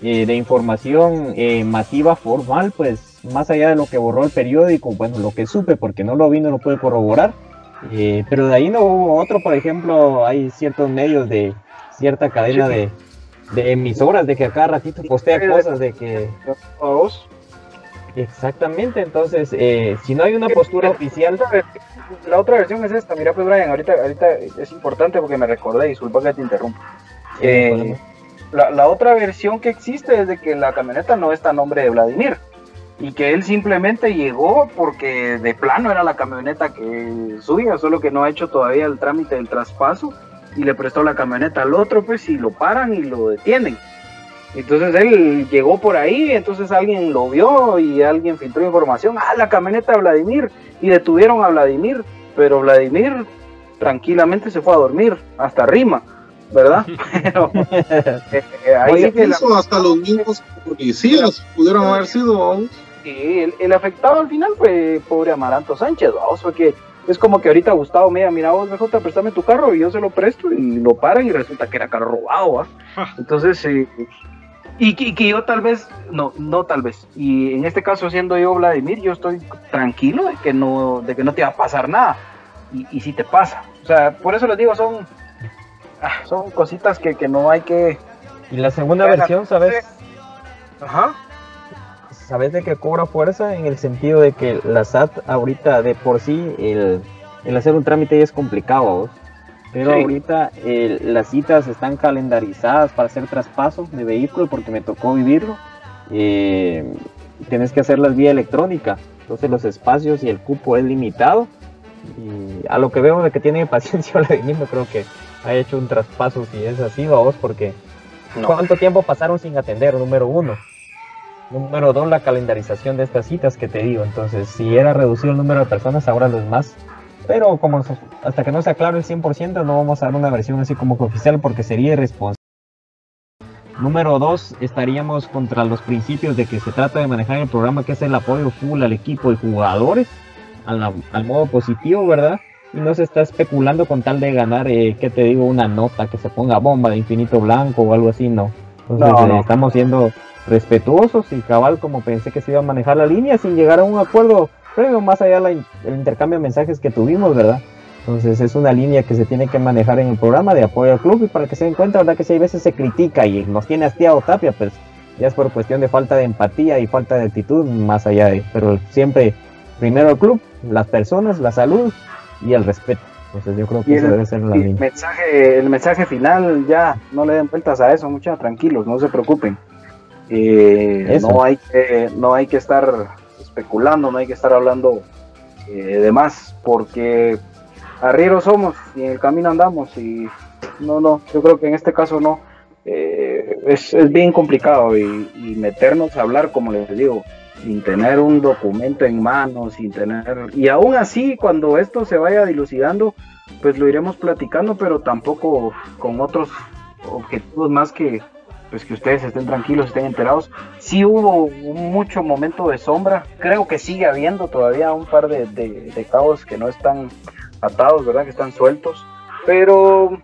eh, de información eh, masiva formal, pues más allá de lo que borró el periódico, bueno, lo que supe, porque no lo vi, no lo pude corroborar, eh, pero de ahí no hubo otro, por ejemplo, hay ciertos medios de cierta cadena de, de emisoras de que a cada ratito postea cosas de que... Exactamente, entonces, eh, si no hay una postura oficial... La otra versión es esta, mira pues Brian, ahorita, ahorita es importante porque me recordé, disculpa que te interrumpa. Eh, la, la otra versión que existe es de que la camioneta no está a nombre de Vladimir y que él simplemente llegó porque de plano era la camioneta que suya, solo que no ha hecho todavía el trámite del traspaso y le prestó la camioneta al otro, pues y lo paran y lo detienen. Entonces él llegó por ahí, entonces alguien lo vio y alguien filtró información, ah, la camioneta de Vladimir, y detuvieron a Vladimir, pero Vladimir tranquilamente se fue a dormir, hasta Rima, ¿verdad? (laughs) Pero, eh, eh, ahí Oye, es que la- eso hasta los mismos policías pudieron haber sido. Sí, el, el afectado al final fue pobre Amaranto Sánchez, vamos, porque es como que ahorita Gustavo me diga, mira vos, BJ, préstame tu carro y yo se lo presto y lo paran y resulta que era carro robado, ¿va? Entonces, eh, y, que- y que yo tal vez, no, no tal vez, y en este caso siendo yo Vladimir, yo estoy tranquilo de que no, de que no te va a pasar nada, y, y si te pasa, o sea, por eso les digo, son, ah, son cositas que, que no hay que... Y la segunda versión, ¿sabes? Ajá. ¿Sabes de que cobra fuerza? En el sentido de que la SAT ahorita de por sí el, el hacer un trámite ya es complicado, ¿vos? Pero Sí. ahorita las citas están calendarizadas para hacer traspaso de vehículo porque me tocó vivirlo. Eh, tienes que hacerlas vía electrónica, entonces los espacios y el cupo es limitado. Y a lo que veo de que tiene (laughs) paciencia Vladimir, creo que haya hecho un traspaso si es así, vos, porque No. ¿cuánto tiempo pasaron sin atender? Número uno. Número dos, la calendarización de estas citas que te digo. Entonces, si era reducido el número de personas, ahora lo es más. Pero como hasta que no sea claro el 100%, no vamos a dar una versión así como que oficial porque sería irresponsable. Número dos, estaríamos contra los principios de que se trata de manejar el programa que es el apoyo full al equipo y jugadores al modo positivo, ¿verdad? Y no se está especulando con tal de ganar, eh, ¿qué te digo? Una nota que se ponga bomba de infinito blanco o algo así, no. Entonces, No, eh, estamos siendo respetuosos y cabal como pensé que se iba a manejar la línea sin llegar a un acuerdo previo, más allá del intercambio de mensajes que tuvimos, ¿verdad? Entonces es una línea que se tiene que manejar en el programa de apoyo al club y para que se den cuenta, ¿verdad? Que si hay veces se critica y nos tiene hastiado Tapia, pues ya es por cuestión de falta de empatía y falta de actitud, más allá de, pero siempre primero el club, las personas, la salud y el respeto. Entonces yo creo que el- debe ser la línea. mensaje, el mensaje final, ya, no le den vueltas a eso, muchachos, tranquilos, no se preocupen. Eh, no, hay que, no hay que estar especulando, no hay que estar hablando eh, de más, porque arrieros somos y en el camino andamos y no, no, yo creo que en este caso no. Eh, es, es bien complicado y, y meternos a hablar, como les digo, sin tener un documento en mano, sin tener... Y aún así, cuando esto se vaya dilucidando, pues lo iremos platicando, pero tampoco con otros objetivos más que pues que ustedes estén tranquilos, estén enterados. Sí hubo mucho momento de sombra, creo que sigue habiendo todavía un par de, de- de cabos que no están atados, ¿verdad? Que están sueltos, pero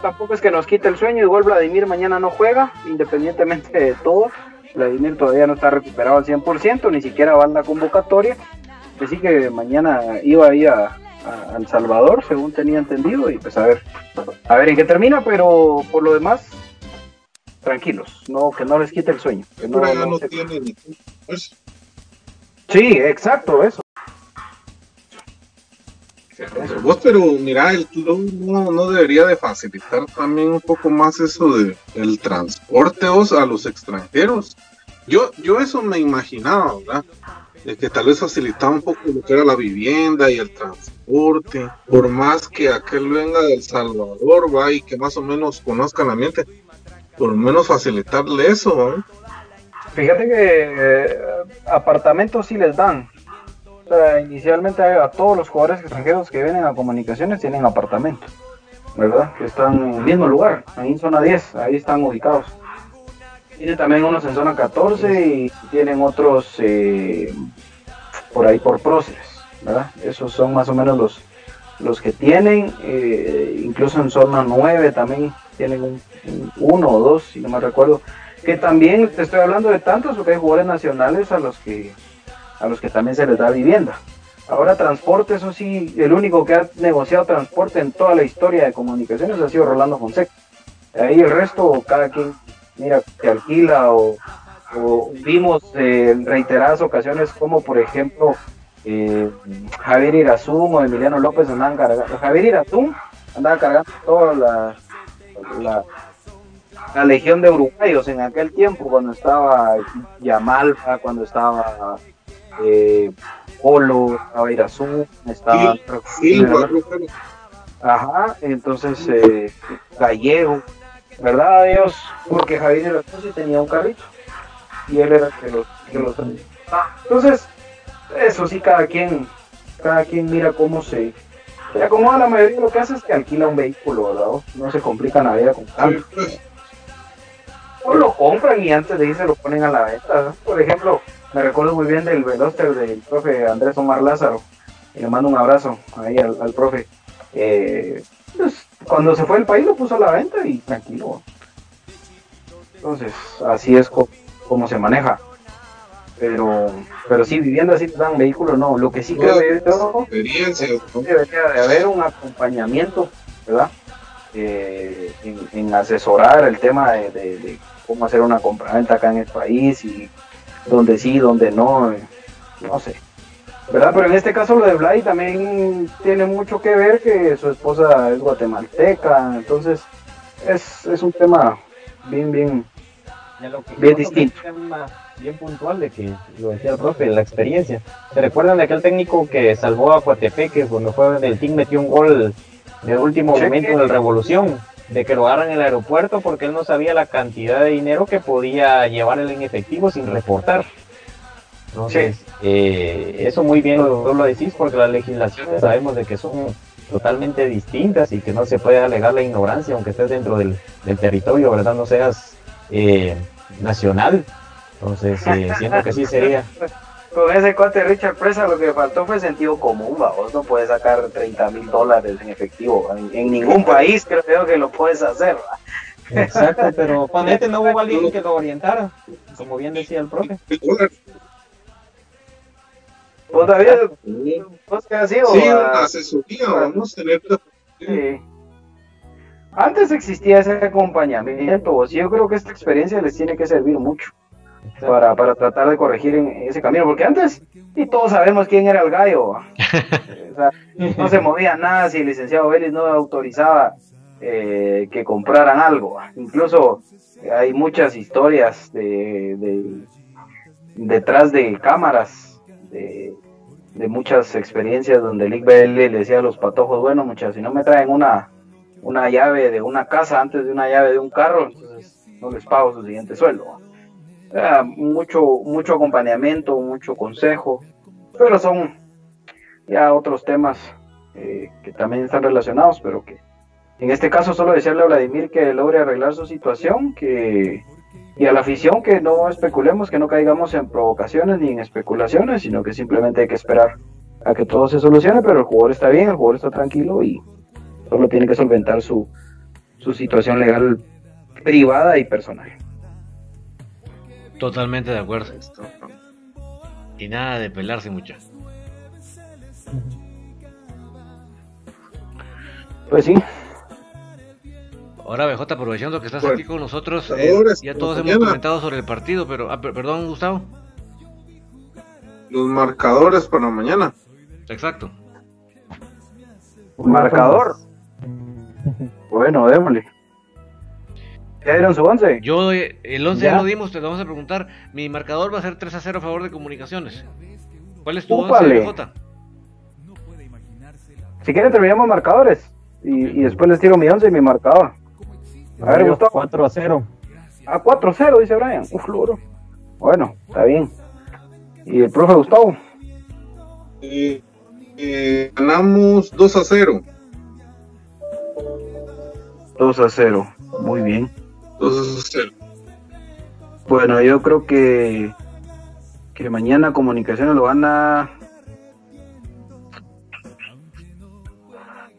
tampoco es que nos quite el sueño, igual Vladimir mañana no juega, independientemente de todo. Vladimir todavía no está recuperado al 100%, ni siquiera va en la convocatoria. Así que mañana iba a ir a- a El Salvador, según tenía entendido, y pues a ver, a ver en qué termina, pero por lo demás, tranquilos, no que no les quite el sueño. que no- ya no no se- tiene ni pues, Sí, exacto, eso. Vos, pero mira, el club no, no debería de facilitar también un poco más eso de el transporte vos, a los extranjeros. Yo, yo eso me imaginaba, ¿verdad? De que tal vez facilitaba un poco lo que era la vivienda y el transporte. Por más que aquel venga de El Salvador, va, y que más o menos conozca el ambiente, por lo menos facilitarle eso. Fíjate que eh, apartamentos sí les dan. Inicialmente a, todos los jugadores extranjeros que vienen a comunicaciones tienen apartamento, ¿verdad? Que están en el mismo lugar, ahí en zona 10, ahí están ubicados. Tienen también unos en zona 14 y tienen otros eh, por ahí por próceres, ¿verdad? Esos son más o menos los, los que tienen, eh, incluso en zona 9 también tienen un, un- uno o dos, si no me recuerdo, que también te estoy hablando de tantos porque hay jugadores nacionales a los que a los que también se les da vivienda. Ahora transporte, eso sí, el único que ha negociado transporte en toda la historia de comunicaciones ha sido Rolando Fonseca. Ahí el resto, cada quien, mira, te alquila o, vimos eh, en reiteradas ocasiones como por ejemplo eh, Javier Irazum o Emiliano López andaban cargando, Javier Irazum andaba cargando toda la, la, la legión de uruguayos en aquel tiempo, cuando estaba Yamalpa, cuando estaba eh, Polo, estaba Irazú, estaba... Ajá, entonces eh, Gallego, ¿verdad? Dios, porque Javier sí tenía un carrito y él era el que los, que los Entonces, eso sí, cada quien, cada quien mira cómo se, se acomoda. La mayoría lo que hace es que alquila un vehículo, ¿verdad? No se complica la vida con cambio. O lo compran y antes de irse lo ponen a la venta. Por ejemplo, me recuerdo muy bien del Veloster del profe Andrés Omar Lázaro. Y le mando un abrazo ahí al profe eh, pues, cuando se fue el país lo puso a la venta y tranquilo. Entonces, así es como se maneja. Pero, pero sí, viviendo así te dan vehículo, no. Lo que sí creo yo debería de haber un acompañamiento, ¿verdad? Eh, en, asesorar el tema de, cómo hacer una compra-venta acá en el país y donde sí, donde no, eh, no sé. ¿verdad? Pero en este caso lo de Blay también tiene mucho que ver que su esposa es guatemalteca, entonces es, es un tema bien, bien, bien distinto. Bien puntual de que lo decía el profe, la experiencia. ¿Se recuerdan de aquel técnico que salvó a Coatepeque cuando fue del team metió un gol de último momento en la Revolución? De que lo agarran en el aeropuerto porque él no sabía la cantidad de dinero que podía llevar en efectivo sin reportar. Entonces, eh, eso muy bien lo, lo decís porque las legislaciones sabemos de que son totalmente distintas y que no se puede alegar la ignorancia aunque estés dentro del, territorio, ¿verdad? No seas eh, nacional. Entonces, eh, siento que sí sería. (laughs) Con ese cuate Richard Presa lo que faltó fue sentido común, vos no puedes sacar 30 mil dólares en efectivo. En, ningún país creo que lo puedes hacer. Exacto, pero (laughs) ponete no hubo alguien que lo orientara, como bien decía el profe. Todavía, pues que así, sí, asesoría, vamos a tener. Antes existía ese acompañamiento, yo creo que esta experiencia les tiene que servir mucho para, para tratar de corregir en ese camino, porque antes, y todos sabemos quién era el gallo, (laughs) no se movía nada si el licenciado Vélez no autorizaba eh, que compraran algo, incluso hay muchas historias de, de detrás de cámaras de, de muchas experiencias donde el ICBL le decía a los patojos, bueno muchachos, si no me traen una, una llave de una casa antes de una llave de un carro, entonces no les pago su siguiente sueldo. Mucho, mucho acompañamiento, mucho consejo, pero son ya otros temas eh, que también están relacionados, pero que en este caso solo decirle a Vladimir que logre arreglar su situación, que y a la afición que no especulemos, que no caigamos en provocaciones ni en especulaciones, sino que simplemente hay que esperar a que todo se solucione, pero el jugador está bien, el jugador está tranquilo y solo tiene que solventar su, su situación legal privada y personal. Totalmente de acuerdo. Y nada de pelarse mucho. Pues sí, Ahora, BJ, aprovechando que estás aquí con nosotros, eh, ya todos hemos comentado sobre el partido, pero, ah, perdón, Gustavo. Los marcadores para mañana. Exacto. Un marcador. bueno, démosle. ¿Ya dieron su 11? Yo, eh, el 11 ya? lo dimos, te lo vamos a preguntar. Mi marcador va a ser 3 a 0 a favor de comunicaciones. ¿Cuál es tu 11, BJ? Si quieren, terminamos marcadores. Y, y después les tiro mi 11 y mi marcador. A ver, Gustavo. 4 a 0. A 4 a 0, dice Brian. Uf, loro. Bueno, está bien. ¿Y el profe Gustavo? Eh, eh, ganamos 2 a 0. 2 a 0. Muy bien. 2 a 0. Bueno, yo creo que que mañana Comunicaciones lo gana.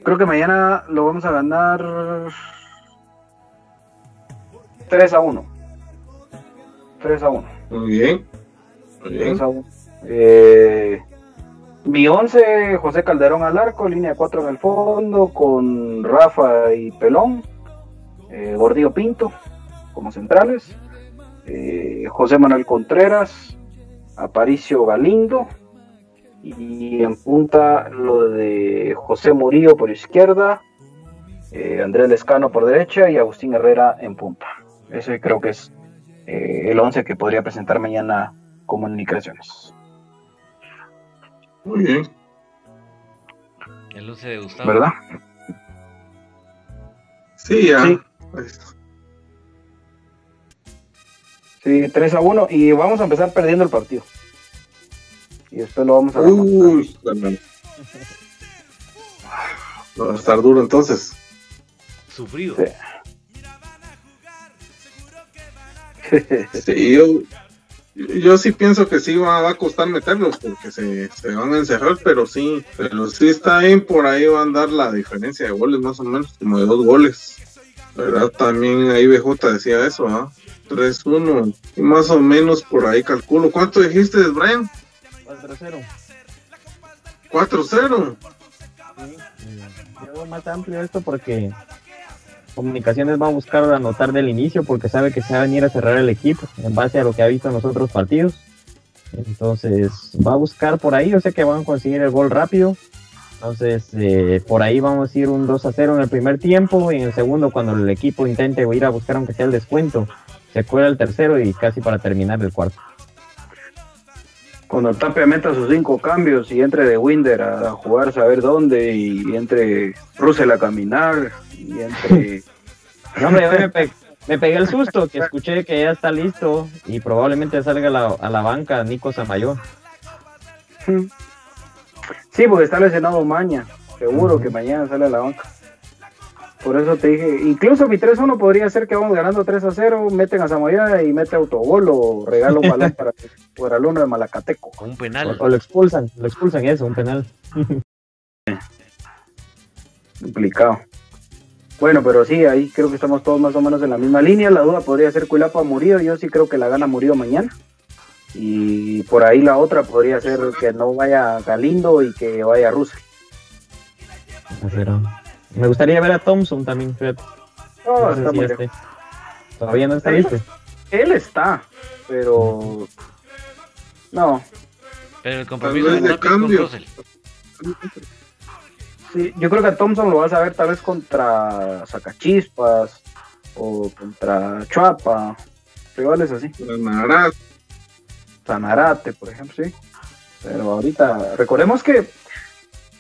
Creo que mañana lo vamos a ganar 3 a 1. 3 a 1. Muy bien. Muy bien. 3 a 1. Eh, mi 11, José Calderón al arco, línea 4 en el fondo, con Rafa y Pelón, eh, Gordillo Pinto como centrales, eh, José Manuel Contreras, Aparicio Galindo, y en punta lo de José Murillo por izquierda, eh, Andrés Lescano por derecha y Agustín Herrera en punta. Ese creo que es eh, el 11 que podría presentar mañana Comunicaciones. Muy bien. El 11 de Gustavo. ¿Verdad? Sí, ya. Sí. Ahí está. Sí, 3 a 1 y vamos a empezar perdiendo el partido. Y después lo vamos a remontar. Uy. Va a estar duro entonces. Sufrido. Sí. (laughs) Sí, yo, yo sí pienso que sí va, va a costar meterlos porque se, se van a encerrar, pero sí, pero sí está bien, por ahí va a andar la diferencia de goles más o menos, como de dos goles. ¿Verdad? También ahí BJ decía eso, ¿ah? 3-1, y más o menos por ahí calculo. ¿Cuánto dijiste, Brian? 4-0. 4-0. Yo veo más amplio esto porque Comunicaciones va a buscar anotar del inicio porque sabe que se va a venir a cerrar el equipo en base a lo que ha visto en los otros partidos. Entonces va a buscar por ahí, yo sé que van a conseguir el gol rápido. Entonces eh, por ahí vamos a ir un 2 a 0 en el primer tiempo y en el segundo cuando el equipo intente ir a buscar aunque sea el descuento, se cuela el tercero y casi para terminar el cuarto. Cuando Tapia meta sus cinco cambios y entre de Winder a, jugar saber dónde y entre Russell a caminar y entre... (laughs) No, hombre, me, pe- me pegué el susto que escuché que ya está listo y probablemente salga a la, a la banca Nico Samayor. Sí, porque está lesionado Maña. Seguro que mañana sale a la banca. Por eso te dije, incluso mi 3-1 podría ser que vamos ganando 3 a 0, meten a Samoya y mete autogol o regala un balón para, (laughs) para el uno de Malacateco. Con un penal. O, o lo expulsan, lo expulsan eso, un penal. (laughs) Complicado. Bueno, pero sí, ahí creo que estamos todos más o menos en la misma línea. La duda podría ser Cuilapa Murillo. Yo sí creo que la gana Murillo mañana. Y por ahí la otra podría ser que no vaya Galindo y que vaya Russell. Pero me gustaría ver a Thompson también. No, No sé está si esté. Todavía no está listo. Él está, pero no. Pero el compromiso de Tapia con cambio. Russell. Sí, yo creo que a Thompson lo vas a ver tal vez contra Sacachispas o contra Chuapa, rivales así. Ganará. Sanarate, por ejemplo, sí. Pero ahorita, recordemos que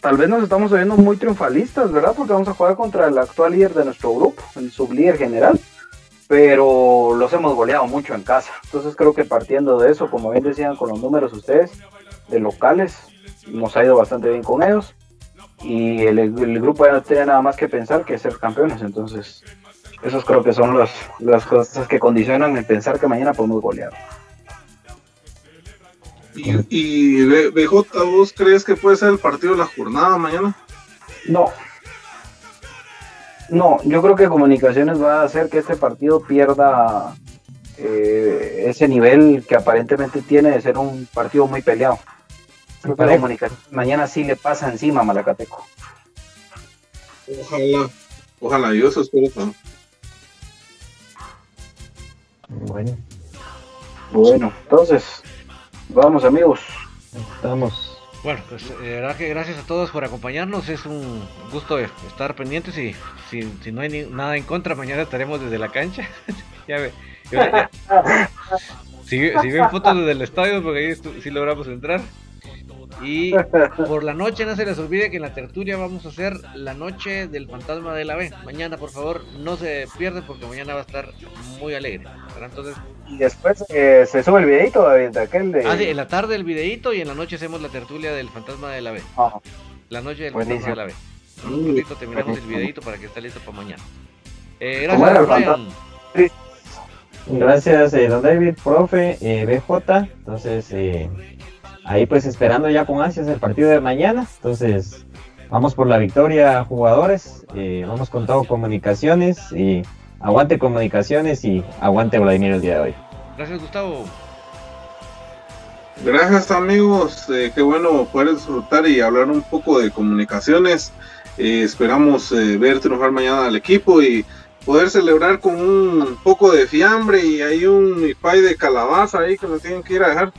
tal vez nos estamos oyendo muy triunfalistas, ¿verdad? Porque vamos a jugar contra el actual líder de nuestro grupo, el sublíder general. Pero los hemos goleado mucho en casa. Entonces creo que partiendo de eso, como bien decían con los números ustedes, de locales, nos ha ido bastante bien con ellos. Y el, grupo ya no tiene nada más que pensar que ser campeones. Entonces, esos creo que son las cosas que condicionan el pensar que mañana podemos golear. Y, y B- BJ, ¿vos crees que puede ser el partido de la jornada mañana? No. No, yo creo que Comunicaciones va a hacer que este partido pierda eh, ese nivel que aparentemente tiene de ser un partido muy peleado. Creo que. Comunicaciones mañana sí le pasa encima a Malacateco. Ojalá. Ojalá, yo eso espero también. Bueno, Bueno, entonces, vamos amigos. estamos. Bueno, pues eh, de verdad que gracias a todos por acompañarnos. Es un gusto estar pendientes y si, si no hay ni- nada en contra, mañana estaremos desde la cancha. (laughs) ya ve. ya- ya. Si, si ven fotos desde el estadio, porque ahí sí logramos entrar. Y (laughs) por la noche no se les olvide que en la tertulia vamos a hacer la noche del fantasma de la B. Mañana, por favor, no se pierden porque mañana va a estar muy alegre. ¿verdad? Entonces, Y después eh, se sube el videito de, de aquel de... ah, sí, en la tarde el videíto y en la noche hacemos la tertulia del fantasma de la B. Ah, La noche del Buenísimo. fantasma de la B. En un ratito terminamos el videíto para que esté listo para mañana. Eh, ¿Cómo era gracias, Brian. Gracias, eh, don David, profe, eh, BJ. Entonces, eh, ahí pues esperando ya con ansias el partido de mañana. Entonces, vamos por la victoria, jugadores. eh, vamos con todo comunicaciones. Y aguante comunicaciones y aguante Vladimir el día de hoy. Gracias, Gustavo. Gracias amigos, eh, qué bueno poder disfrutar y hablar un poco de comunicaciones. Eh, esperamos eh, ver triunfar mañana al equipo y poder celebrar con un poco de fiambre y hay un pay de calabaza ahí que nos tienen que ir a dejar.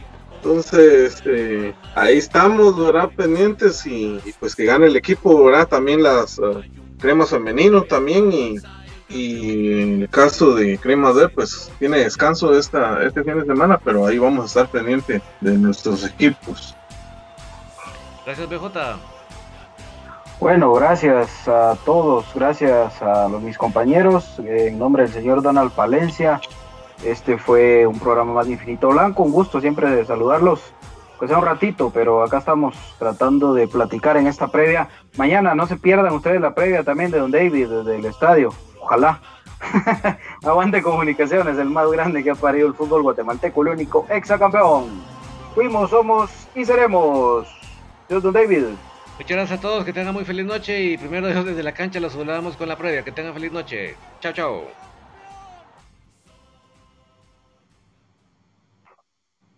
Entonces, eh, ahí estamos, ¿verdad? Pendientes y, y, pues que gane el equipo, ¿verdad? También las eh, cremas femeninos también y, Y en el caso de Crema D, pues tiene descanso esta, este fin de semana, pero ahí vamos a estar pendiente de nuestros equipos. Gracias, BJ. Bueno, gracias a todos, gracias a los, mis compañeros, en nombre del señor Donald Palencia. Este fue un programa más de Infinito Blanco, un gusto siempre de saludarlos, pues sea un ratito, pero acá estamos tratando de platicar en esta previa. Mañana no se pierdan ustedes la previa también de Don David, del estadio, ojalá. (laughs) Aguante Comunicaciones, el más grande que ha parido el fútbol guatemalteco, el único exacampeón. Fuimos, somos y seremos. Dios, Don David. Muchas gracias a todos, que tengan muy feliz noche y primero desde la cancha los saludamos con la previa. Que tengan feliz noche. Chao, chao.